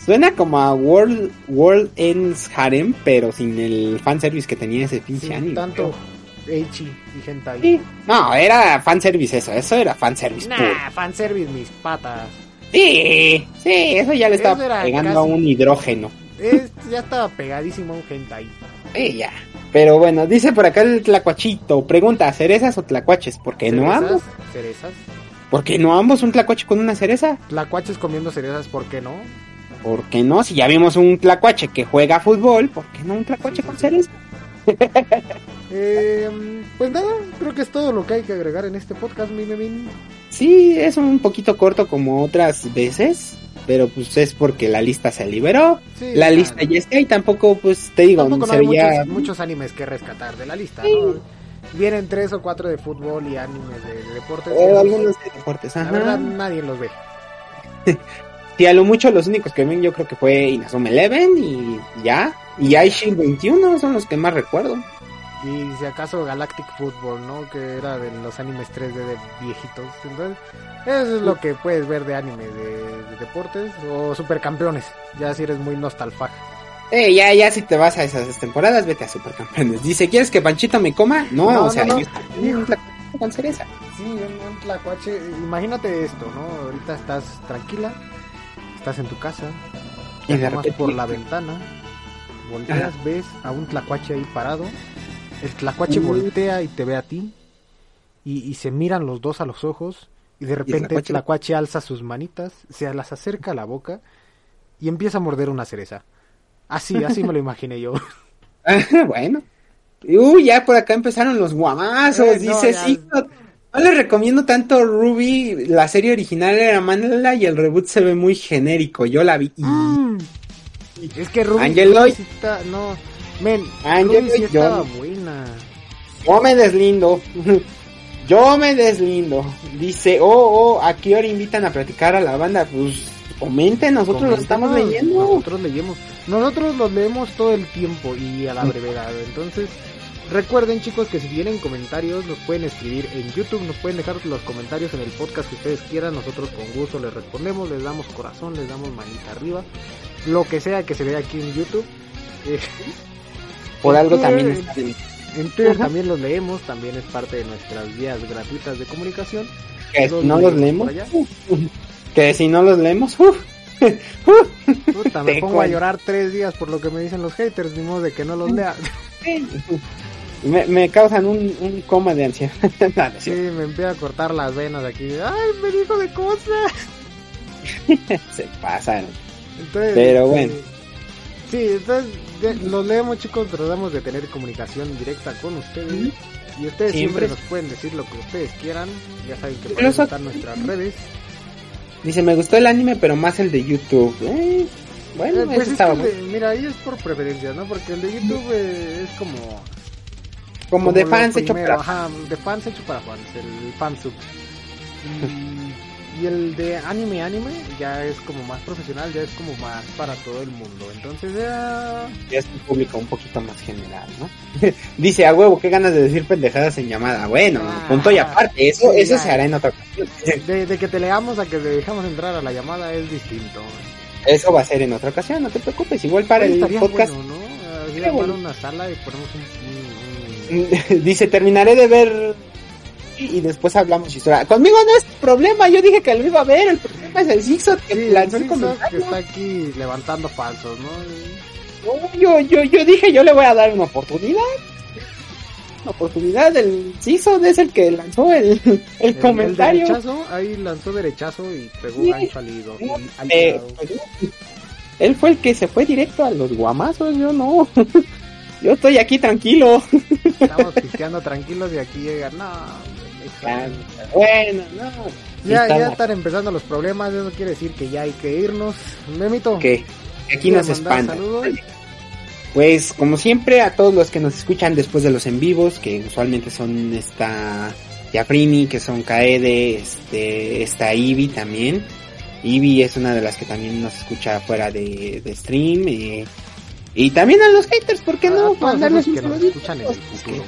Suena como a World, World Ends Harem, pero sin el fanservice que tenía ese pinche Sin anime. tanto Eichi y Hentai. Sí. No, era fanservice eso, eso era fanservice puro. Nah, fanservice mis patas. Sí, sí, eso ya le Eso estaba pegando casi- a un hidrógeno. Es, ya estaba pegadísimo a un hentai. Sí, ya. Pero bueno, dice por acá el tlacuachito, pregunta, ¿cerezas o tlacuaches? ¿Por qué no Cerezas, ambos? Cerezas. ¿Por qué no ambos? ¿Un tlacuache con una cereza? Tlacuaches comiendo cerezas, ¿por qué no? ¿Por qué no? Si ya vimos un tlacuache que juega fútbol, ¿por qué no un tlacuache con sí, cereza? Eh, pues nada, creo que es todo lo que hay que agregar en este podcast, mi memín. Sí, es un poquito corto como otras veces, pero pues es porque la lista se liberó, Sí, la lista ya está y tampoco pues te digo, Tampoco no se hay muchos, muchos animes que rescatar de la lista, Sí. ¿no? Vienen tres o cuatro de fútbol y animes de, de deportes. pero algunos de deportes, La ajá. verdad, nadie los ve. Sí, a lo mucho los únicos que ven yo creo que fue Inazuma Eleven y ya, y iShield 21 son los que más recuerdo. Y si acaso Galactic Football, ¿no? Que era de los animes 3D de viejitos. Entonces, eso es lo que puedes ver de anime, de, de deportes. O supercampeones, ya si eres muy nostalfag. Eh, ya, ya si te vas a esas temporadas, vete a Supercampeones. Dice, ¿quieres que Panchito me coma? No, No, o sea, no, no. yo con cereza. Sí, un, un tlacuache. Imagínate esto, ¿no? Ahorita estás tranquila, estás en tu casa, Y de repente- por la ventana, volteas, ves a un tlacuache ahí parado, el tlacuache Mm. voltea y te ve a ti, y, y se miran los dos a los ojos, y de repente el tlacuache- tlacuache alza sus manitas, se las acerca a la boca, y empieza a morder una cereza. Así, así me lo imaginé yo. bueno. Uy, ya por acá empezaron los guamazos. Eh, no, dice, ya. No, les recomiendo tanto Ruby. La serie original era Manala y el reboot se ve muy genérico. Yo la vi. y- Mm. Es que Ruby, Angeloid. Ruby sí está, no, men, Angeloid, Ruby sí yo- estaba buena. Yo me deslindo. Yo me deslindo. Dice, oh, oh, ¿a qué hora invitan a platicar a la banda? Pues comenten, nosotros lo estamos leyendo. Nosotros leemos. Nosotros los leemos todo el tiempo y a la brevedad. Entonces, recuerden chicos que si tienen comentarios nos pueden escribir en YouTube, nos pueden dejar los comentarios en el podcast que ustedes quieran. Nosotros con gusto les respondemos, les damos corazón, les damos manita arriba. Lo que sea que se vea aquí en YouTube. Eh, Por algo también está bien. En Twitter Ajá. también los leemos, también es parte de nuestras vías gratuitas de comunicación. Que Los no los leemos. Que si no los leemos, uff. Puta, me pongo a llorar tres días por lo que me dicen los haters, ni modo de que no los lea. Me, me, causan un, un, coma de ansiedad. sí, me empieza a cortar las venas aquí. Ay, me dijo de cosas. Se pasan. Entonces, Pero bueno. Sí, entonces los leemos chicos, tratamos de tener comunicación directa con ustedes. Y ustedes siempre. siempre. nos pueden decir lo que ustedes quieran. Ya saben que pueden estar nuestras redes. Dice, me gustó el anime, pero más el de YouTube. Eh, bueno, eh, pues estaba de, mira, ahí es por preferencia, ¿no? Porque el de YouTube eh, es como... Como, como de fans hecho para... Ajá, de fans hecho para fans, el fansub. Y, y el de anime anime ya es como más profesional, ya es como más para todo el mundo. Entonces ya... Ya es un público un poquito más general, ¿no? Dice, a huevo, qué ganas de decir pendejadas en llamada. Bueno, ah, punto y aparte, eso, sí, eso se hará en otra ocasión. De, de, que te leamos a que te dejamos entrar a la llamada es distinto. Eso va a ser en otra ocasión, no te preocupes. Igual para el podcast. Bueno, ¿no? bueno. una sala y ponemos un... Dice, terminaré de ver y después hablamos historia. Conmigo no es problema, yo dije que lo iba a ver, el problema es el Zigzot que sí, lanzó el, que está aquí levantando falsos, ¿no? no yo, yo, yo dije yo le voy a dar una oportunidad. Una oportunidad, el Zigzot es el que lanzó el, el, el comentario. El derechazo, ahí lanzó derechazo y pegó sí, gancho al ido. Eh, pues, él fue el que se fue directo a los guamazos, yo no. Yo estoy aquí tranquilo. Estamos pisteando tranquilos y aquí llegan, no, bueno, no. Ya, ya están empezando los problemas, eso quiere decir que ya hay que irnos. Memito. Que aquí nos espanta. Pues como siempre a todos los que nos escuchan después de los en vivos, que usualmente son esta Yafrini, que son Kaede, este, esta Ivy también. Ivy es una de las que también nos escucha fuera de, de stream. Eh, y también a los haters, ¿por qué no? Mandarles que nos escuchan en el futuro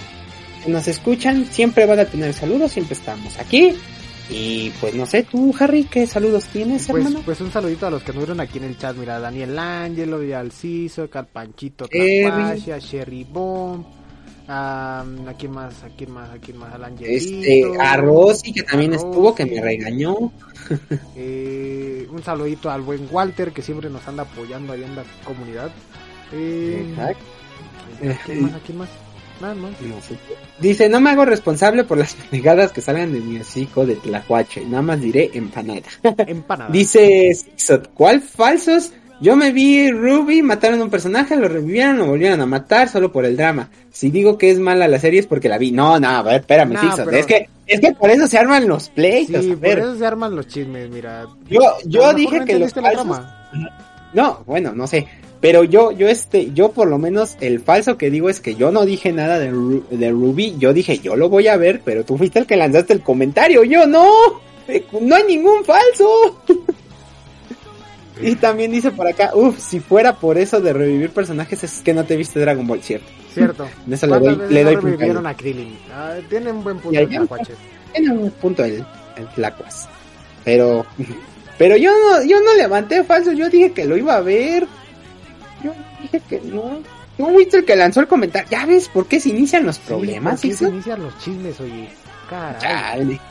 nos escuchan, siempre van a tener saludos, siempre estamos aquí. Y pues no sé, tú Harry, ¿qué saludos tienes, pues, hermano? Pues un saludito a los que nos vieron aquí en el chat, mira, Daniel Ángelo, al Ciso, al Panchito Tapashi, a Sherry Bomb, a, a quién más, a quién más, a quién más, al. Este, a Rosy, que también estuvo, que me regañó. eh, un saludito al buen Walter, que siempre nos anda apoyando ahí en la comunidad. Eh, Exacto. ¿A quién más, a quién más? Dice, no me hago responsable por las pegadas que salgan de mi hocico de Tlacuache. Nada más diré empanada. empanada. Dice, ¿cuál falsos? Yo me vi Ruby, mataron a un personaje, lo revivieron, lo volvieron a matar solo por el drama. Si digo que es mala la serie es porque la vi. No, no, a ver, espérame, no, Es que, es que por eso se arman los pleitos. Sí, por eso se arman los chismes, mira. Yo, yo dije que los falsos... No, bueno, no sé. Pero yo, yo este, yo por lo menos el falso que digo es que yo no dije nada de, de Ruby, yo dije yo lo voy a ver, pero tú fuiste el que lanzaste el comentario, yo no, eh, no hay ningún falso. y también dice por acá, uff, si fuera por eso de revivir personajes es que no te viste Dragon Ball, cierto. Cierto. Eso le doy, le doy revivieron a Krillin. Ah, tiene un buen punto el Tiene un punto el, el Flacuas. Pero, pero yo no, yo no levanté falso, yo dije que lo iba a ver yo dije que no. Viste el que lanzó el comentario. Ya ves por qué se inician los problemas, sí, se inician los chismes, oye. Caray.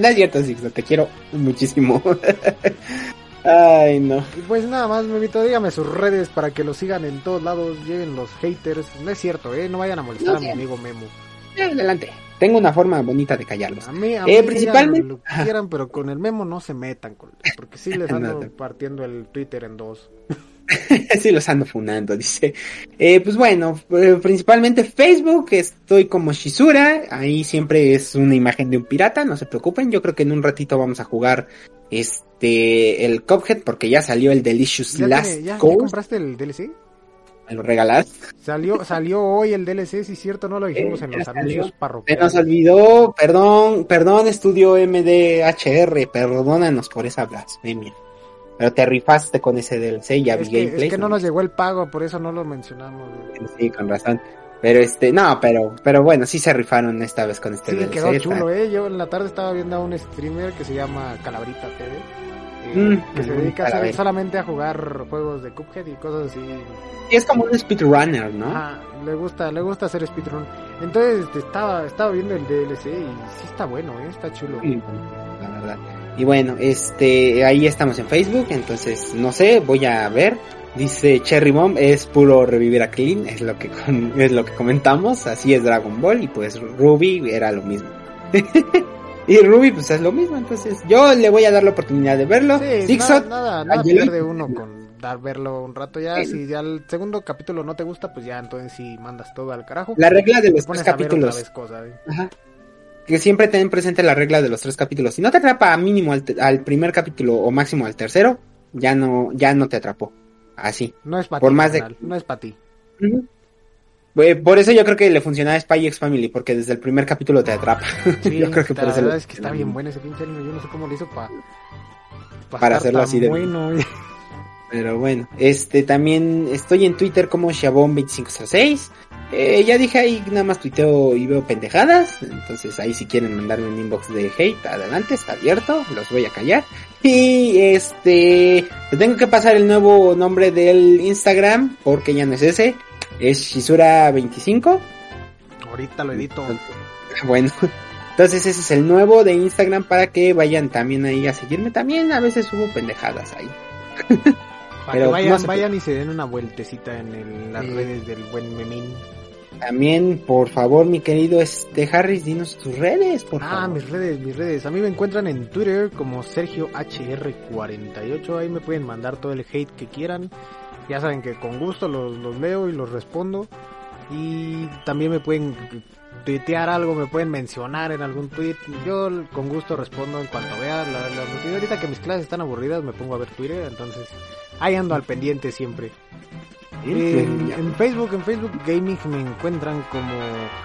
no es cierto, Sixto, te quiero muchísimo. Ay, no. Pues nada más, Memito, dígame sus redes para que lo sigan en todos lados, lleven los haters. No es cierto, eh, no vayan a molestar no, a mi amigo Memo. Adelante. Tengo una forma bonita de callarlos. A mí, a eh, principalmente lo que quieran, pero con el Memo no se metan, porque sí les ando partiendo el Twitter en dos. sí, los ando funando, dice. Eh, pues bueno, eh, principalmente Facebook, estoy como Shizura, ahí siempre es una imagen de un pirata, no se preocupen, yo creo que en un ratito vamos a jugar este el Cuphead porque ya salió el Delicious Last ¿ya, compraste el DLC? ¿Me lo regalaste? Salió, salió hoy el DLC, si es cierto, no lo dijimos eh, en los anuncios parroquiales. Se nos olvidó, perdón, perdón, estudio MDHR, perdónanos por esa blasfemia. Pero te rifaste con ese DLC, ya es vi que, gameplay. Es que no nos llegó el pago, por eso no lo mencionamos. Sí, con razón. Pero este, no, pero, pero bueno, sí se rifaron esta vez con este sí, quedó chulo, eh. Yo en la tarde estaba viendo a un streamer que se llama Calabrita TV. Eh, mm, que se dedica a solamente a jugar juegos de Cuphead y cosas así. Y es como un speedrunner, ¿no? Ah, le gusta, le gusta hacer speedrun. Entonces este, estaba, estaba viendo el DLC y sí está bueno, ¿eh? está chulo. La verdad. Y bueno, este, ahí estamos en Facebook, entonces no sé, voy a ver. Dice Cherry Bomb es puro revivir a Clean, es lo que es lo que comentamos, así es Dragon Ball y pues Ruby era lo mismo. y Ruby pues es lo mismo, entonces yo le voy a dar la oportunidad de verlo. Sí, nada, nada, nada pierde uno con dar verlo un rato ya, si ya el segundo capítulo no te gusta, pues ya entonces si mandas todo al carajo. La regla de los tres capítulos. ¿eh? Ajá que siempre ten presente la regla de los tres capítulos. Si no te atrapa mínimo al, primer capítulo o máximo al tercero, ya no, ya no te atrapó. Así. No es para ti. Más de... No es para ti. Por eso yo creo que le funciona a Spy X Family, porque desde el primer capítulo te atrapa. yo creo que por eso. La verdad es que está bien bueno ese pinche anime. Yo no sé cómo lo hizo para. para hacerlo así de. Bueno. Pero bueno, este también estoy en Twitter como Shabon2506. Eh, ya dije ahí nada más tuiteo y veo pendejadas. Entonces ahí si quieren mandarme un inbox de hate, adelante, está abierto, los voy a callar. Y este, tengo que pasar el nuevo nombre del Instagram porque ya no es ese, es Shizura25. Ahorita lo edito. Bueno, entonces ese es el nuevo de Instagram para que vayan también ahí a seguirme. También a veces subo pendejadas ahí. Para que vayan, vayan y se den una vueltecita en las redes del buen Memín. También, por favor, mi querido este Harris, dinos tus redes, por ah, mis redes, mis redes. A mí me encuentran en Twitter como Sergio HR48. Ahí me pueden mandar todo el hate que quieran. Ya saben que con gusto los, los leo y los respondo. Y también me pueden tuitear algo, me pueden mencionar en algún tweet. Yo con gusto respondo en cuanto vea la, la Ahorita que mis clases están aburridas, me pongo a ver Twitter, entonces ahí ando al pendiente siempre. En, Facebook, en Facebook Gaming me encuentran como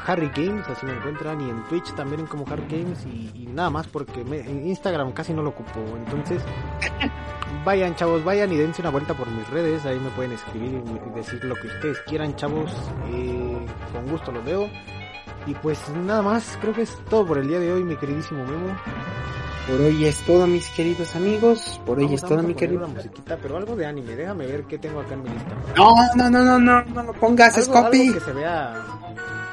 Harry Games, así me encuentran, y en Twitch también como Harry Games, y, nada más porque en Instagram casi no lo ocupo. Entonces, vayan chavos, vayan y dense una vuelta por mis redes, ahí me pueden escribir y decir lo que ustedes quieran, chavos, eh, con gusto los veo. Y pues nada más, creo que es todo por el día de hoy, mi queridísimo Memo. Por hoy es todo, mis queridos amigos. Por hoy es todo, mi querido. Una musiquita, pero algo de anime. Déjame ver qué tengo acá en mi lista. No, no, no, no, no, no lo pongas, Scopy. que se vea.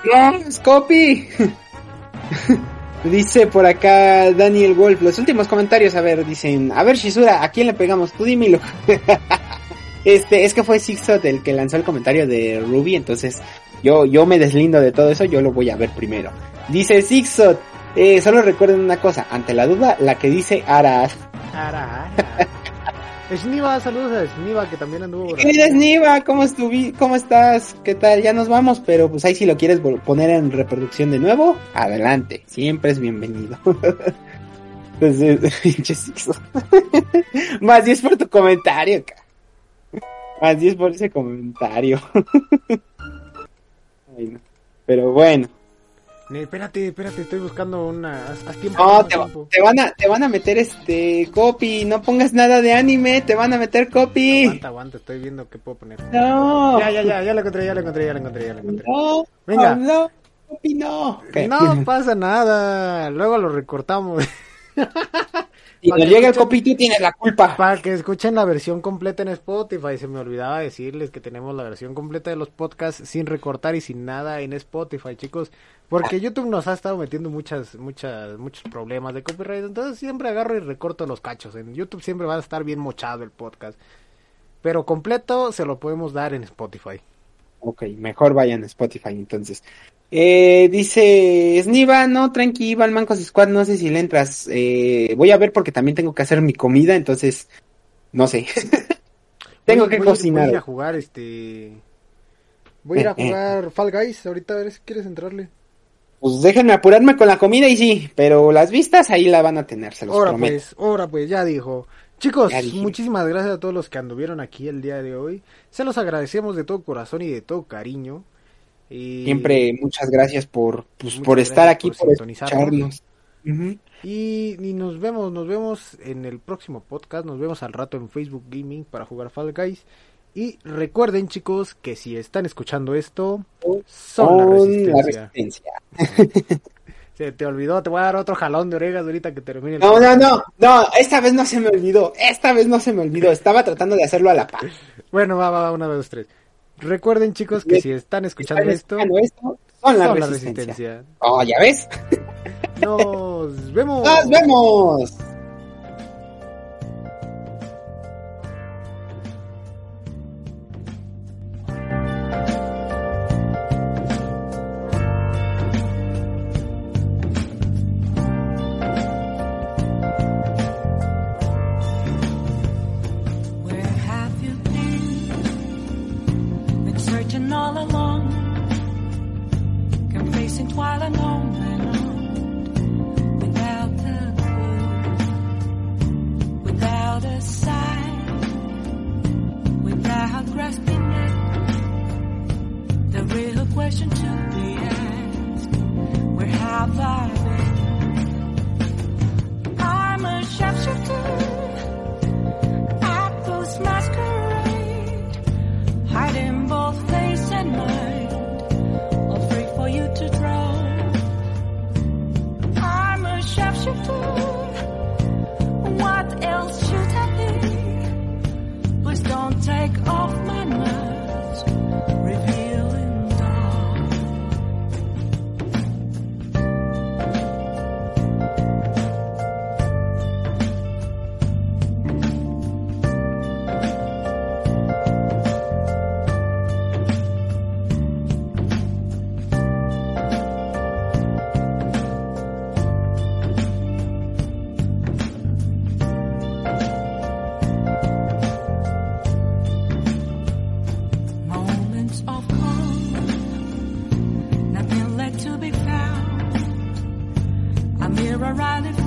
No, Scopy. Dice por acá Daniel Wolf, los últimos comentarios, a ver, dicen, a ver Shizura, ¿a quién le pegamos? Tú dímelo. este, es que fue Sixot el que lanzó el comentario de Ruby, entonces yo, yo me deslindo de todo eso, yo lo voy a ver primero. Dice Sixot, eh, solo recuerden una cosa, ante la duda, la que dice Ara. Ara, Sniva, saludos a Sniva que también anduvo. Querida Sniva, ¿cómo, ¿cómo estás? ¿Qué tal? Ya nos vamos, pero pues ahí si lo quieres poner en reproducción de nuevo, adelante, siempre es bienvenido. Entonces, Más 10 por tu comentario, Más 10 por ese comentario. Pero bueno. Espérate, espérate, estoy buscando una. Haz, tiempo. No, te, van a, te van a meter este copy. No pongas nada de anime, te van a meter copy. Aguanta, aguanta, estoy viendo qué puedo poner. No. Ya, ya, ya, ya lo encontré, ya lo encontré, ya lo encontré, ya lo encontré. No. Venga. No, copy no. No pasa nada. Luego lo recortamos. Si nos llega el copy, tú tienes la culpa. Para que escuchen la versión completa en Spotify. Se me olvidaba decirles que tenemos la versión completa de los podcasts sin recortar y sin nada en Spotify, chicos. Porque YouTube nos ha estado metiendo muchas, muchas, muchos problemas de copyright. Entonces siempre agarro y recorto los cachos. En YouTube siempre va a estar bien mochado el podcast. Pero completo se lo podemos dar en Spotify. Ok, mejor vayan a Spotify entonces. Eh, dice Sniva, no, tranqui, va al Mancos Squad, no sé si le entras. Eh, voy a ver porque también tengo que hacer mi comida, entonces, no sé. tengo que cocinar. Voy a jugar, este... Voy a ir a eh, jugar Fall Guys, ahorita a ver si quieres entrarle. Pues déjenme apurarme con la comida y sí, pero las vistas ahí la van a tener, se los ahora pues, ahora pues, ya dijo. Chicos, muchísimas gracias a todos los que anduvieron aquí el día de hoy. Se los agradecemos de todo corazón y de todo cariño. Siempre muchas gracias por, pues, por estar aquí, por, escucharnos. y, y, nos vemos, nos vemos en el próximo podcast, nos vemos al rato en Facebook Gaming para jugar Fall Guys. Y recuerden chicos que si están escuchando esto, son la resistencia. Se te olvidó, te voy a dar otro jalón de orejas ahorita que termine el No, no, no, no, esta vez no se me olvidó, esta vez no se me olvidó, estaba tratando de hacerlo a la par. Bueno, va, va, una, dos, tres. Recuerden, chicos, que si están escuchando esto, son, la, resistencia. Oh, ¿ya ves? Nos vemos. Nos vemos. while I know went on without clue, without a sign, without grasping it. The real question to be asked: Where have I been? I'm a shapeshifter. riding